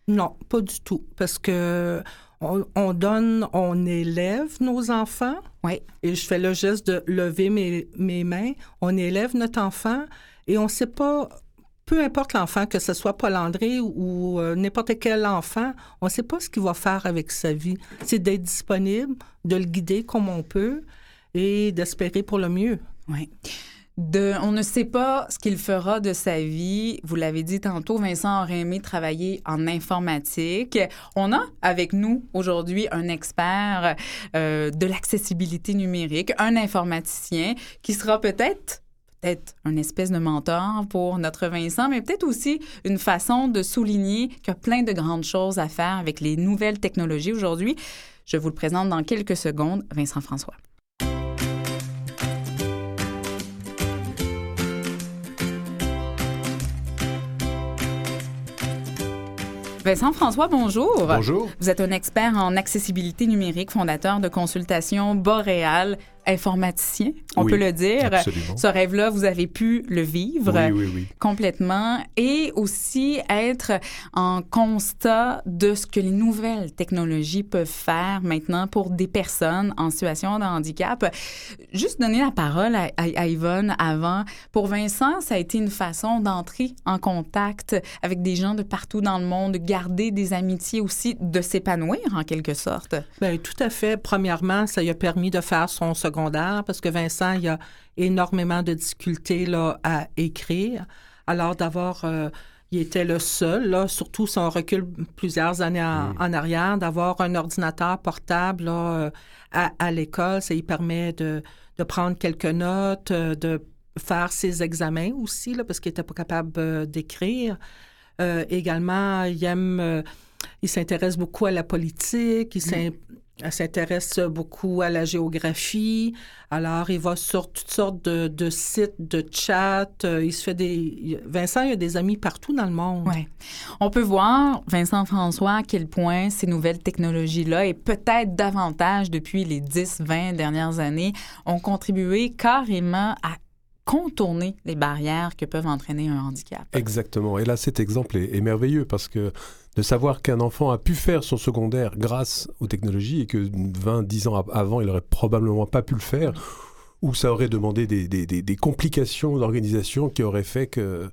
Non, pas du tout. Parce que on, on donne, on élève nos enfants. Oui. Et je fais le geste de lever mes, mes mains. On élève notre enfant et on ne sait pas, peu importe l'enfant, que ce soit Paul André ou, ou, euh, n'importe quel enfant, on ne sait pas ce qu'il va faire avec sa vie. C'est d'être disponible, de le guider comme on peut et d'espérer pour le mieux. Oui. On ne sait pas ce qu'il fera de sa vie. Vous l'avez dit tantôt, Vincent aurait aimé travailler en informatique. On a avec nous aujourd'hui un expert euh, de l'accessibilité numérique, un informaticien qui sera peut-être peut-être une espèce de mentor pour notre Vincent, mais peut-être aussi une façon de souligner qu'il y a plein de grandes choses à faire avec les nouvelles technologies aujourd'hui. Je vous le présente dans quelques secondes, Vincent François. Vincent François, bonjour. Bonjour. Vous êtes un expert en accessibilité numérique, fondateur de consultation Boréal, informaticien, on Oui, peut le dire. absolument. Ce rêve-là, vous avez pu le vivre Oui, oui, oui. complètement et aussi être en constat de ce que les nouvelles technologies peuvent faire maintenant pour des personnes en situation de handicap. Juste donner la parole à, à- à Yvonne avant. Pour Vincent, ça a été une façon d'entrer en contact avec des gens de partout dans le monde, de garder des amitiés aussi, de s'épanouir en quelque sorte. Bien, tout à fait. Premièrement, ça lui a permis de faire son secondaire parce que Vincent, il a énormément de difficultés là, à écrire. Alors, d'avoir. euh, il était le seul, là, surtout si on recule plusieurs années en, en arrière, d'avoir un ordinateur portable là, euh, à, à l'école. Ça lui permet de, de prendre quelques notes, euh, de faire ses examens aussi, là, parce qu'il n'était pas capable d'écrire. Euh, également, il aime, euh, il s'intéresse beaucoup à la politique, il elle s'intéresse beaucoup à la géographie. Alors, il va sur toutes sortes de, de sites, de chats. euh, Il se fait des. Vincent, il a des amis partout dans le monde. Ouais. On peut voir, Vincent François, à quel point ces nouvelles technologies-là, et peut-être davantage depuis les 10-20 dernières années, ont contribué carrément à contourner les barrières que peuvent entraîner un handicap. Exactement. Et là, cet exemple est, est merveilleux parce que de savoir qu'un enfant a pu faire son secondaire grâce aux technologies et que 20, 10 ans avant, il aurait probablement pas pu le faire, ou ça aurait demandé des, des- des- des complications d'organisation qui auraient fait que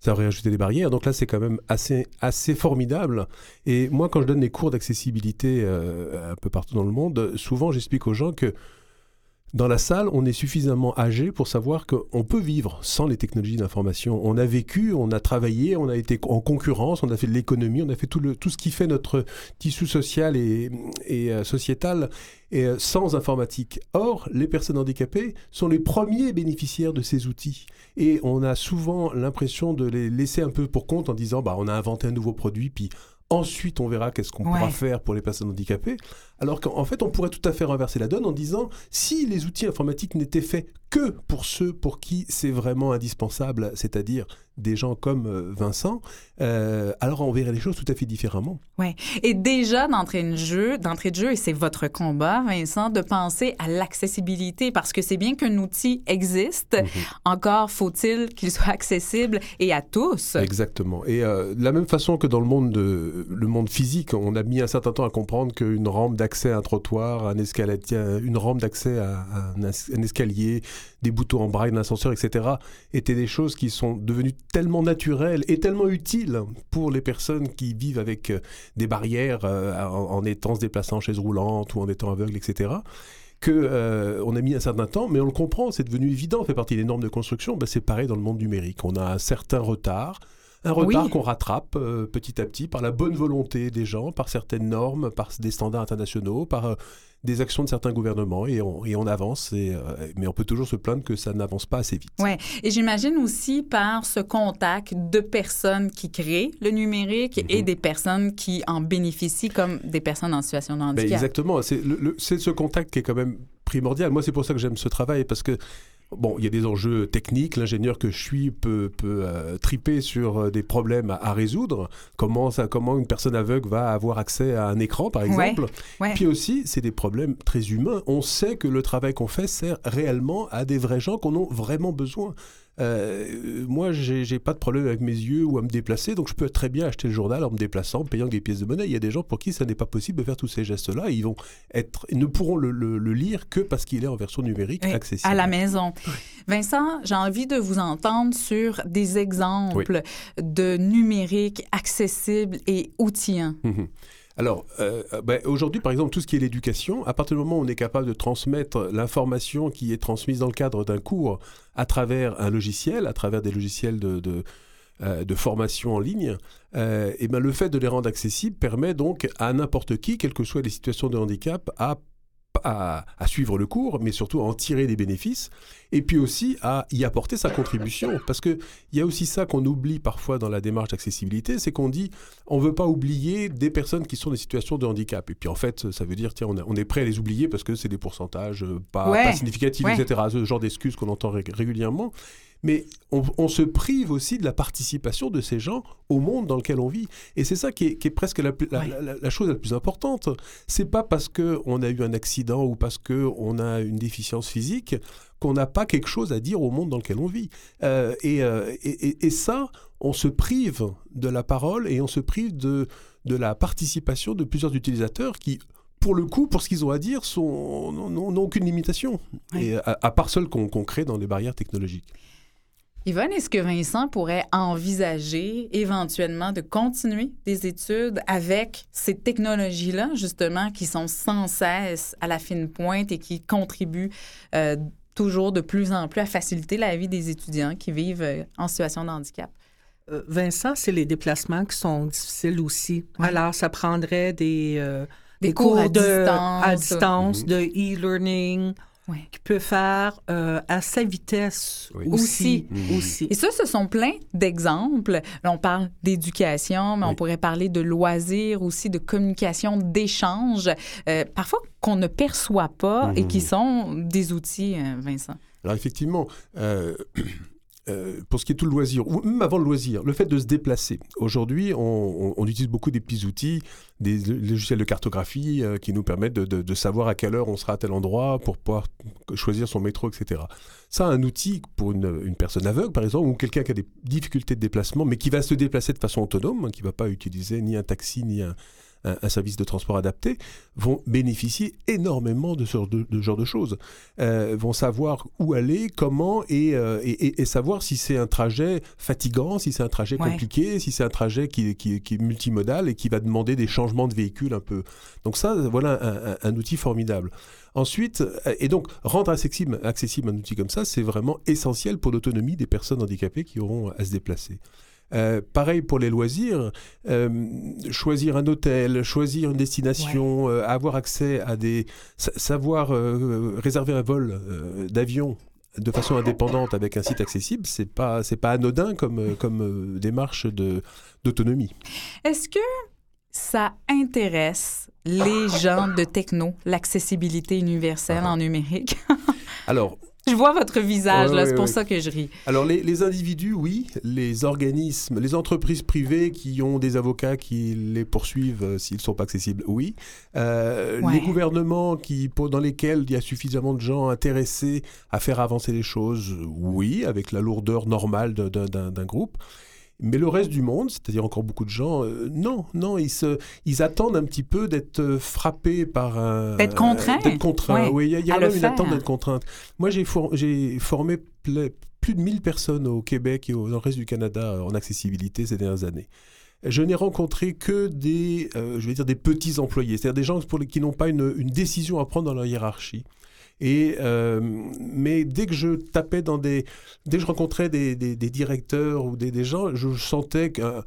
ça aurait ajouté des barrières. Donc là, c'est quand même assez, assez formidable. Et moi, quand je donne des cours d'accessibilité euh, un peu partout dans le monde, souvent j'explique aux gens que dans la salle, on est suffisamment âgé pour savoir qu'on peut vivre sans les technologies d'information. On a vécu, on a travaillé, on a été en concurrence, on a fait de l'économie, on a fait tout, le, tout ce qui fait notre tissu social et, et euh, sociétal et, euh, sans informatique. Or, les personnes handicapées sont les premiers bénéficiaires de ces outils. Et on a souvent l'impression de les laisser un peu pour compte en disant bah, on a inventé un nouveau produit, puis ensuite on verra qu'est-ce qu'on Ouais. pourra faire pour les personnes handicapées. Alors qu'en fait, on pourrait tout à fait renverser la donne en disant si les outils informatiques n'étaient faits que pour ceux pour qui c'est vraiment indispensable, c'est-à-dire des gens comme euh, Vincent, euh, alors on verrait les choses tout à fait différemment. Ouais. Et déjà d'entrée de jeu, d'entrée de jeu, et c'est votre combat, Vincent, de penser à l'accessibilité, parce que c'est bien qu'un outil existe. Mhm. Encore faut-il qu'il soit accessible et à tous. Exactement. Et euh, de la même façon que dans le monde, de, le monde physique, on a mis un certain temps à comprendre qu'une rampe d'accès à un trottoir, un escaladier, une rampe d'accès à, un, es- un escalier, des boutons en braille, un ascenseur, etc., étaient des choses qui sont devenues tellement naturelles et tellement utiles pour les personnes qui vivent avec euh, des barrières euh, en, étant se déplaçant en chaise roulante ou en étant aveugle, etc. Que euh, on a mis un certain temps, mais on le comprend, c'est devenu évident, fait partie des normes de construction. Ben, c'est pareil dans le monde numérique. On a un certain retard, un retard Oui. qu'on rattrape euh, petit à petit par la bonne volonté des gens, par certaines normes, par des standards internationaux, par euh, des actions de certains gouvernements, et on, et on avance. Et, euh, mais on peut toujours se plaindre que ça n'avance pas assez vite. Ouais. Et j'imagine aussi par ce contact de personnes qui créent le numérique et Mhm. des personnes qui en bénéficient, comme des personnes en situation de Ben, handicap. exactement, c'est ce contact qui est quand même primordial. Moi, c'est pour ça que j'aime ce travail, parce que Bon, il y a des enjeux techniques. L'ingénieur que je suis peut, peut euh, triper sur euh, des problèmes à, à résoudre. Comment, ça, comment une personne aveugle va avoir accès à un écran, par Ouais, exemple? ouais. Puis aussi, c'est des problèmes très humains. On sait que le travail qu'on fait sert réellement à des vrais gens qu'on a vraiment besoin. Euh, moi, j'ai pas de problème avec mes yeux ou à me déplacer, donc je peux très bien acheter le journal en me déplaçant, en payant des pièces de monnaie. Il y a des gens pour qui ça n'est pas possible de faire tous ces gestes-là. Ils vont être, ils ne pourront le, le- le lire que parce qu'il est en version numérique Oui, accessible. à la maison. Vincent, j'ai envie de vous entendre sur des exemples de numérique accessible et outillant. Mhm. Alors, euh, ben, aujourd'hui, par exemple, tout ce qui est l'éducation, à partir du moment où on est capable de transmettre l'information qui est transmise dans le cadre d'un cours à travers un logiciel, à travers des logiciels de, de, euh, formation en ligne, euh, et ben, le fait de les rendre accessibles permet donc à n'importe qui, quelles que soient les situations de handicap, à à, à suivre le cours, mais surtout à en tirer des bénéfices, et puis aussi à y apporter sa contribution. Parce qu'il y a aussi ça qu'on oublie parfois dans la démarche d'accessibilité, c'est qu'on dit on ne veut pas oublier des personnes qui sont dans des situations de handicap. Et puis en fait, ça veut dire, tiens, on, a- on est prêt à les oublier parce que c'est des pourcentages euh, pas, Ouais, pas significatifs, ouais. etc. Ce genre d'excuses qu'on entend ré- régulièrement. Mais on, on se prive aussi de la participation de ces gens au monde dans lequel on vit. Et c'est ça qui est, qui est presque la, plus- la- Ouais. la- la- la chose la plus importante. C'est pas parce qu'on a eu un accident ou parce qu'on a une déficience physique qu'on n'a pas quelque chose à dire au monde dans lequel on vit. Euh, et, euh, et- et- et ça, on se prive de la parole et on se prive de, de la participation de plusieurs utilisateurs qui, pour le coup, pour ce qu'ils ont à dire, n'ont aucune limitation, et à, à part celles qu'on qu'on crée dans les barrières technologiques. Yvonne, est-ce que Vincent pourrait envisager éventuellement de continuer des études avec ces technologies-là, justement, qui sont sans cesse à la fine pointe et qui contribuent euh, toujours de plus en plus à faciliter la vie des étudiants qui vivent euh, en situation de handicap? Euh, Vincent, c'est les déplacements qui sont difficiles aussi. Ouais. Alors, ça prendrait des, euh, Des cours à de, distance. à distance, Mhm. de e-learning, Qu'il peut faire euh, à sa vitesse Oui. aussi. Mhm. aussi. Et ça, ce sont plein d'exemples. Là, on parle d'éducation, mais on pourrait parler de loisirs aussi, de communication, d'échange, euh, parfois qu'on ne perçoit pas et qui Mhm. sont des outils, euh, Vincent. Alors effectivement, euh, euh, pour ce qui est tout le loisir, ou même avant le loisir, le fait de se déplacer. Aujourd'hui, on, utilise beaucoup des petits outils, des logiciels de cartographie euh, qui nous permettent de, savoir à quelle heure on sera à tel endroit pour pouvoir choisir son métro, etc. Ça, un outil pour une, une personne aveugle, par exemple, ou quelqu'un qui a des difficultés de déplacement, mais qui va se déplacer de façon autonome, hein, qui ne va pas utiliser ni un taxi, ni un, un- un service de transport adapté, vont bénéficier énormément de ce genre de, de genre de choses. Euh, vont savoir où aller, comment, et, euh, et, savoir si c'est un trajet fatigant, si c'est un trajet Ouais. compliqué, si c'est un trajet qui, qui- qui est multimodal et qui va demander des changements de véhicule un peu. Donc ça, voilà un, un- un outil formidable. Ensuite, euh, et donc rendre accessible, accessible un outil comme ça, c'est vraiment essentiel pour l'autonomie des personnes handicapées qui auront à se déplacer. Euh, pareil pour les loisirs, euh, choisir un hôtel, choisir une destination, euh, avoir accès à des... sa- savoir réserver un vol d'avion de façon indépendante avec un site accessible, c'est pas c'est pas anodin comme comme démarche de d'autonomie. Est-ce que ça intéresse les gens de techno, l'accessibilité universelle Ah. en numérique? Alors, Je vois votre visage, Ouais, là, ouais, c'est pour ouais. ça que je ris. Alors les, les individus, oui, les organismes, les entreprises privées qui ont des avocats qui les poursuivent euh, s'ils ne sont pas accessibles, oui. Euh. Les gouvernements qui, pour- dans lesquels il y a suffisamment de gens intéressés à faire avancer les choses, oui, avec la lourdeur normale d'un groupe. Mais le reste du monde, c'est-à-dire encore beaucoup de gens, euh, non, non, ils, se, ils attendent un petit peu d'être euh, frappés par un... D'être contraints. D'être contraints, Ouais, oui. Il y a, il y a même une attente d'être contrainte. Moi, j'ai for- j'ai formé plus de 1000 personnes au Québec et au, dans le reste du Canada euh, en accessibilité ces dernières années. Je n'ai rencontré que des, euh, je vais dire, des petits employés, c'est-à-dire des gens pour les, qui n'ont pas une, une décision à prendre dans leur hiérarchie. Et, euh, mais dès que je tapais dans des... Dès que je rencontrais des, directeurs ou des, des gens, je sentais qu'un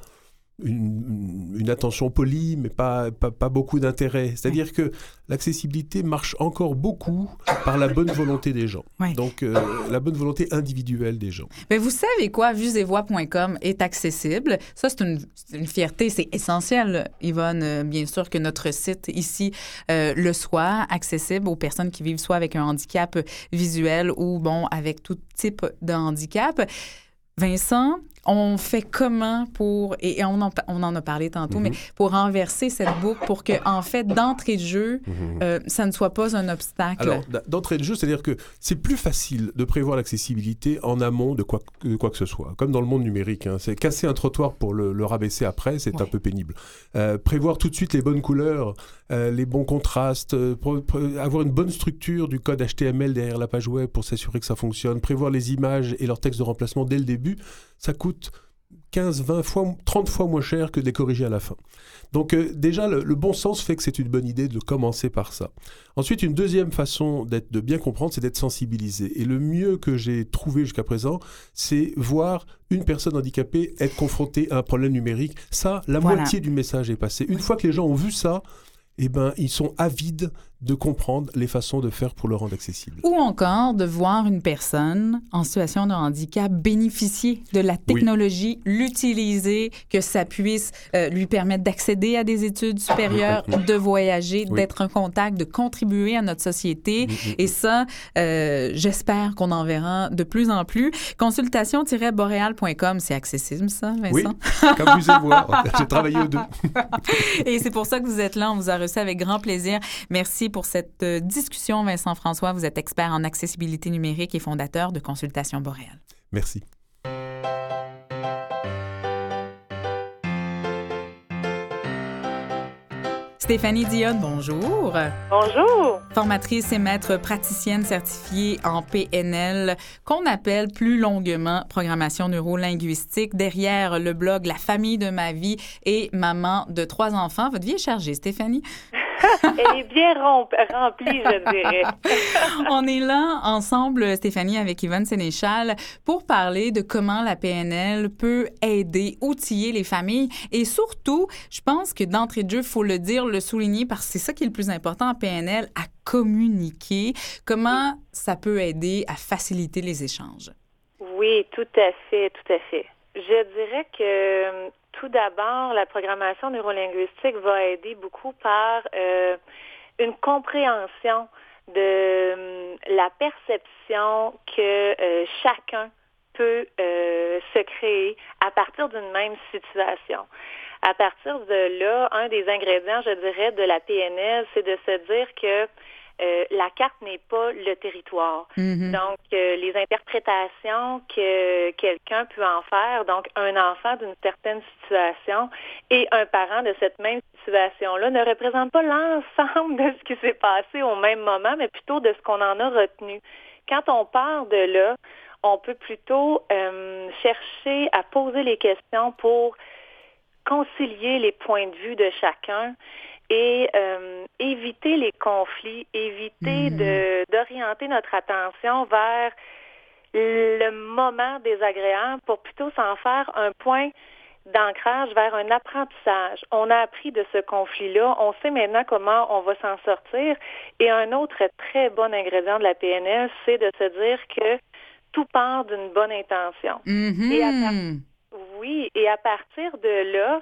une, une attention polie, mais pas, pas, pas beaucoup d'intérêt. C'est-à-dire que l'accessibilité marche encore beaucoup par la bonne volonté des gens. Ouais. Donc, euh, la bonne volonté individuelle des gens. Mais vous savez quoi, vuesetvoix.com est accessible. Ça, c'est une, une fierté, c'est essentiel, Yvonne, euh, bien sûr, que notre site ici euh, le soit accessible aux personnes qui vivent soit avec un handicap visuel ou, bon, avec tout type de handicap. Vincent, on fait comment pour, et on en, on en a parlé tantôt, Mhm. mais pour renverser cette boucle pour que, en fait, d'entrée de jeu, euh, ça ne soit pas un obstacle. Alors, d'entrée de jeu, c'est-à-dire que c'est plus facile de prévoir l'accessibilité en amont de quoi, de quoi que ce soit. Comme dans le monde numérique, hein. c'est casser un trottoir pour le, le rabaisser après, c'est un peu pénible. Euh, prévoir tout de suite les bonnes couleurs, euh, les bons contrastes, avoir une bonne structure du code HTML derrière la page web pour s'assurer que ça fonctionne, prévoir les images et leur texte de remplacement dès le début, ça coûte 15, 20 fois, 30 fois moins cher que de les corriger à la fin. Donc euh, déjà, le, le bon sens fait que c'est une bonne idée de commencer par ça. Ensuite, une deuxième façon d'être, de bien comprendre, c'est d'être sensibilisé. Et le mieux que j'ai trouvé jusqu'à présent, c'est voir une personne handicapée être confrontée à un problème numérique. Ça, la Voilà. moitié du message est passé. Une fois que les gens ont vu ça, eh ben, ils sont avides de comprendre les façons de faire pour le rendre accessible. Ou encore de voir une personne en situation de handicap bénéficier de la technologie, l'utiliser, que ça puisse euh, lui permettre d'accéder à des études supérieures, de voyager, Oui. d'être en contact, de contribuer à notre société. Et ça, euh, j'espère qu'on en verra de plus en plus. Consultation-boréal.com, c'est accessible, ça, Oui, Vincent? comme vous voir, j'ai travaillé aux deux. Et c'est pour ça que vous êtes là. On vous a reçu avec grand plaisir. Merci pour cette euh, discussion, Vincent François. Vous êtes expert en accessibilité numérique et fondateur de Consultation Boréal. Merci. Stéphanie Dionne, bonjour. Bonjour. Formatrice et maître praticienne certifiée en PNL, qu'on appelle plus longuement programmation neurolinguistique, derrière le blog La famille de ma vie et maman de trois enfants. Votre vie est chargée, Stéphanie. Elle est bien remplie, je dirais. On est là ensemble, Stéphanie, avec Yvonne Sénéchal, pour parler de comment la PNL peut aider, outiller les familles. Et surtout, je pense que d'entrée de jeu, il faut le dire, le souligner, parce que c'est ça qui est le plus important en PNL, à communiquer. Comment ça peut aider à faciliter les échanges? Oui, tout à fait, tout à fait. Je dirais que tout d'abord, la programmation neurolinguistique va aider beaucoup par euh, une compréhension de euh, la perception que euh, chacun peut euh, se créer à partir d'une même situation. À partir de là, un des ingrédients, je dirais, de la PNL, c'est de se dire que euh, la carte n'est pas le territoire. Mhm. Donc, euh, les interprétations que quelqu'un peut en faire, donc un enfant d'une certaine situation et un parent de cette même situation-là ne représentent pas l'ensemble de ce qui s'est passé au même moment, mais plutôt de ce qu'on en a retenu. Quand on part de là, on peut plutôt euh, chercher à poser les questions pour concilier les points de vue de chacun et euh, éviter les conflits, éviter de d'orienter notre attention vers le moment désagréable pour plutôt s'en faire un point d'ancrage vers un apprentissage. On a appris de ce conflit-là, on sait maintenant comment on va s'en sortir. Et un autre très bon ingrédient de la PNL, c'est de se dire que tout part d'une bonne intention. Mhm. Et à part- Oui, et à partir de là,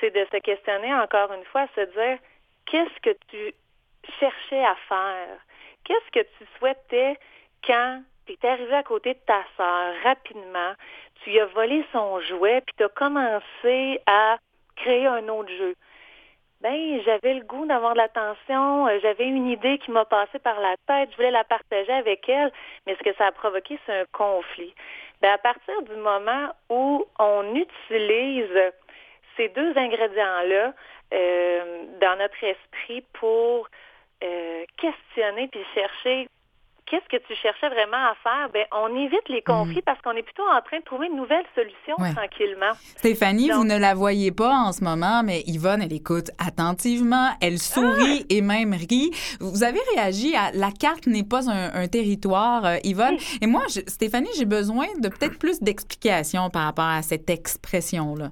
c'est de se questionner encore une fois, se dire qu'est-ce que tu cherchais à faire? Qu'est-ce que tu souhaitais quand tu es arrivé à côté de ta sœur rapidement, tu as volé son jouet, puis tu as commencé à créer un autre jeu? Ben, j'avais le goût d'avoir de l'attention, euh, j'avais une idée qui m'a passé par la tête, je voulais la partager avec elle, mais ce que ça a provoqué, c'est un conflit. Ben, à partir du moment où on utilise ces deux ingrédients-là euh, dans notre esprit pour euh, questionner puis chercher qu'est-ce que tu cherchais vraiment à faire? Ben, on évite les conflits parce qu'on est plutôt en train de trouver une nouvelle solution Ouais. tranquillement. Stéphanie, vous ne la voyez pas en ce moment, mais Yvonne, elle écoute attentivement, elle sourit et même rit. Vous avez réagi à la carte n'est pas un, un territoire, euh, Yvonne. Et moi, je- Stéphanie, j'ai besoin de peut-être plus d'explications par rapport à cette expression-là.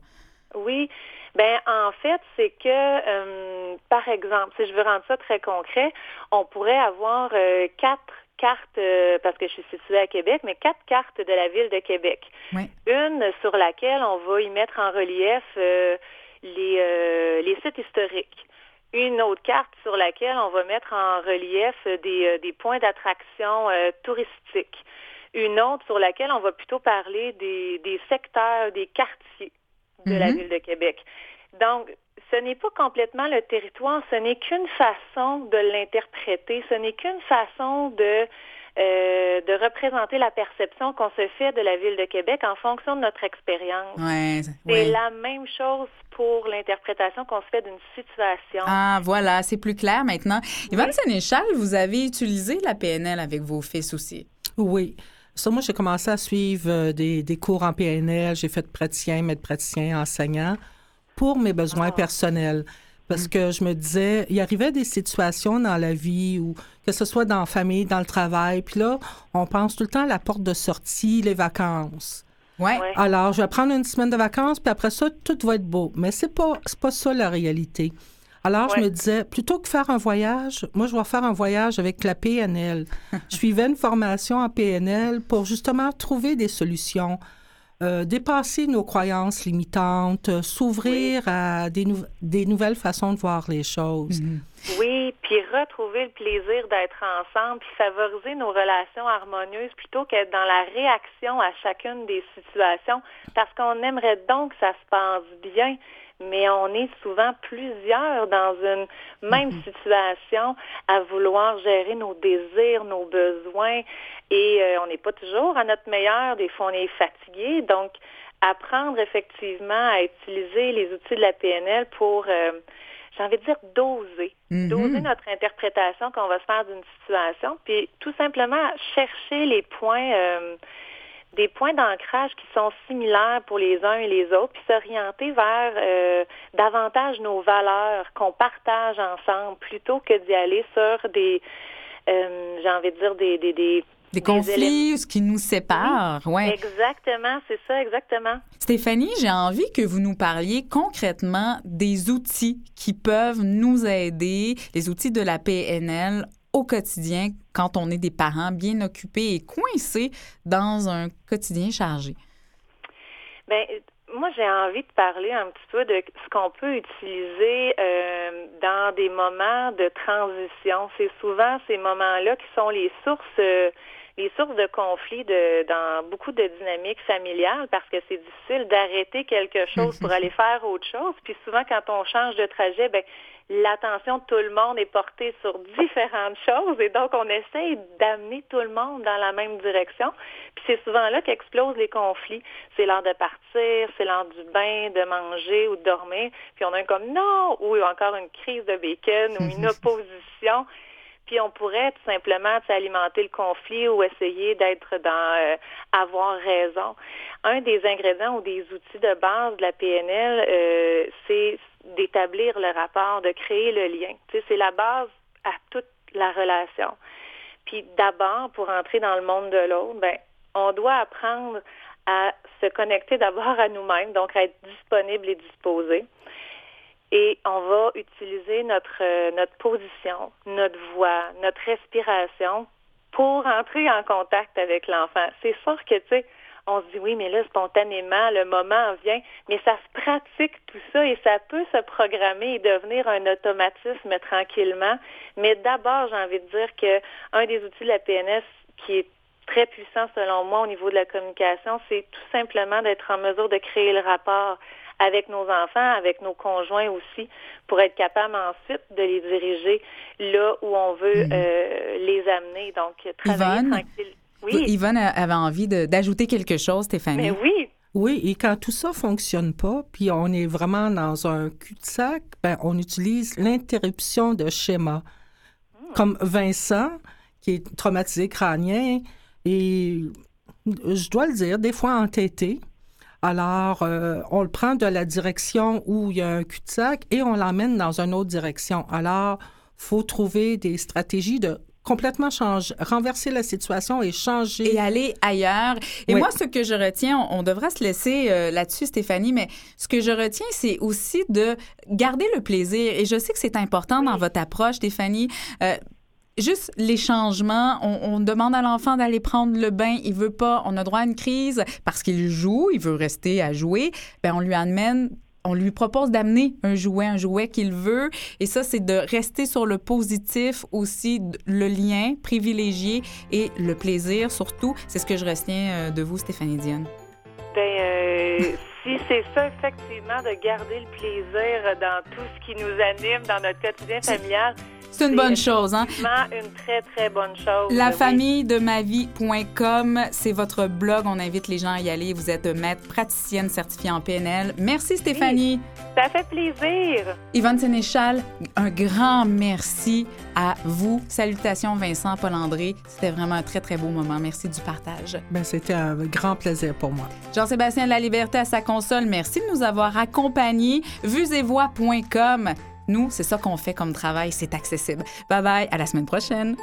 Oui. Ben en fait, c'est que euh, par exemple, si je veux rendre ça très concret, on pourrait avoir euh, quatre cartes euh, parce que je suis située à Québec, mais quatre cartes de la ville de Québec. Oui. Une sur laquelle on va y mettre en relief euh, les, euh, les sites historiques. Une autre carte sur laquelle on va mettre en relief des, euh, des points d'attraction euh, touristiques. Une autre sur laquelle on va plutôt parler des, des secteurs, des quartiers de la Mhm. ville de Québec. Donc, ce n'est pas complètement le territoire, ce n'est qu'une façon de l'interpréter, ce n'est qu'une façon de, euh, de représenter la perception qu'on se fait de la ville de Québec en fonction de notre expérience. Ouais, C'est ouais. la même chose pour l'interprétation qu'on se fait d'une situation. Ah, voilà, c'est plus clair maintenant. Yvonne Sénéchal, vous avez utilisé la PNL avec vos fils aussi. Oui. Ça, moi, j'ai commencé à suivre euh, des, des cours en PNL. J'ai fait praticien, maître praticien, enseignant pour mes besoins personnels. Parce que je me disais, il arrivait des situations dans la vie où, que ce soit dans la famille, dans le travail, puis là, on pense tout le temps à la porte de sortie, les vacances. Ouais. Ouais. Alors, je vais prendre une semaine de vacances, puis après ça, tout va être beau. Mais c'est pas, c'est pas ça la réalité. Alors, je me disais, plutôt que faire un voyage, moi, je vais faire un voyage avec la PNL. je suivais une formation en PNL pour justement trouver des solutions, euh, dépasser nos croyances limitantes, euh, s'ouvrir à des, nou- des nouvelles façons de voir les choses. Mhm. Oui, puis retrouver le plaisir d'être ensemble, puis favoriser nos relations harmonieuses plutôt qu'être dans la réaction à chacune des situations, parce qu'on aimerait donc que ça se passe bien, mais on est souvent plusieurs dans une même situation à vouloir gérer nos désirs, nos besoins, et euh, on n'est pas toujours à notre meilleur, des fois on est fatigué, donc apprendre effectivement à utiliser les outils de la PNL pour... euh, j'ai envie de dire doser. Mhm. Doser notre interprétation qu'on va se faire d'une situation, puis tout simplement chercher les points, euh, des points d'ancrage qui sont similaires pour les uns et les autres, puis s'orienter vers euh, davantage nos valeurs qu'on partage ensemble, plutôt que d'y aller sur des, euh, j'ai envie de dire des, des, des conflits, ce qui nous sépare. Ouais. Exactement, c'est ça, exactement. Stéphanie, j'ai envie que vous nous parliez concrètement des outils qui peuvent nous aider, les outils de la PNL au quotidien quand on est des parents bien occupés et coincés dans un quotidien chargé? Ben, moi, j'ai envie de parler un petit peu de ce qu'on peut utiliser euh, dans des moments de transition. C'est souvent ces moments-là qui sont les sources, euh, les sources de conflits de, dans beaucoup de dynamiques familiales parce que c'est difficile d'arrêter quelque chose pour aller faire autre chose. Puis souvent, quand on change de trajet, ben, l'attention de tout le monde est portée sur différentes choses et donc on essaye d'amener tout le monde dans la même direction. Puis c'est souvent là qu'explosent les conflits. C'est l'heure de partir, c'est l'heure du bain, de manger ou de dormir. Puis on a un comme non ou encore une crise de bacon ou une opposition. Puis on pourrait tout simplement alimenter le conflit ou essayer d'être dans euh, avoir raison. Un des ingrédients ou des outils de base de la PNL, euh, c'est d'établir le rapport, de créer le lien. Tu sais, c'est la base à toute la relation. Puis d'abord, pour entrer dans le monde de l'autre, ben, on doit apprendre à se connecter d'abord à nous-mêmes, donc à être disponible et disposé. Et on va utiliser notre, euh, notre position, notre voix, notre respiration pour entrer en contact avec l'enfant. C'est sûr que, tu sais, on se dit oui, mais là, spontanément, le moment vient, mais ça se pratique tout ça et ça peut se programmer et devenir un automatisme tranquillement. Mais d'abord, j'ai envie de dire que un des outils de la PNS qui est très puissant selon moi au niveau de la communication, c'est tout simplement d'être en mesure de créer le rapport avec nos enfants, avec nos conjoints aussi, pour être capable ensuite de les diriger là où on veut Mhm. euh, les amener. Donc, travailler Yvonne? tranquille. Oui, Yvonne avait envie de- d'ajouter quelque chose, Stéphanie? mais oui, Oui, et quand tout ça fonctionne pas, puis on est vraiment dans un cul-de-sac, ben, on utilise l'interruption de schéma. Comme Vincent, qui est traumatisé crânien, et je dois le dire, des fois entêté. Alors, euh, on le prend de la direction où il y a un cul-de-sac et on l'emmène dans une autre direction. Alors, faut trouver des stratégies de complètement changer, renverser la situation et changer. et aller ailleurs. Et Oui. moi, ce que je retiens, on, on devra se laisser euh, là-dessus, Stéphanie, mais ce que je retiens, c'est aussi de garder le plaisir. Et je sais que c'est important dans votre approche, Stéphanie. Euh, Juste les changements, on, on demande à l'enfant d'aller prendre le bain, il veut pas, on a droit à une crise parce qu'il joue, il veut rester à jouer, ben on lui amène on lui propose d'amener un jouet, un jouet qu'il veut. Et ça, c'est de rester sur le positif aussi, le lien privilégié et le plaisir surtout. C'est ce que je retiens euh, de vous, Stéphanie Dionne. Ben, euh, si c'est ça, effectivement, de garder le plaisir dans tout ce qui nous anime dans notre quotidien familial, C'est une bonne chose, hein? vraiment une très, très bonne chose. La famille de ma vie.com, c'est votre blog. On invite les gens à y aller. Vous êtes maître praticienne certifiée en PNL. Merci, Stéphanie. Ça fait plaisir. Yvonne Sénéchal, un grand merci à vous. Salutations, Vincent, Paul-André. C'était vraiment un très, très beau moment. Merci du partage. Ben, c'était un grand plaisir pour moi. Jean-Sébastien La Liberté à sa console, merci de nous avoir accompagnés. Vuesetvoix.com. Nous, c'est ça qu'on fait comme travail, c'est accessible. Bye bye, à la semaine prochaine.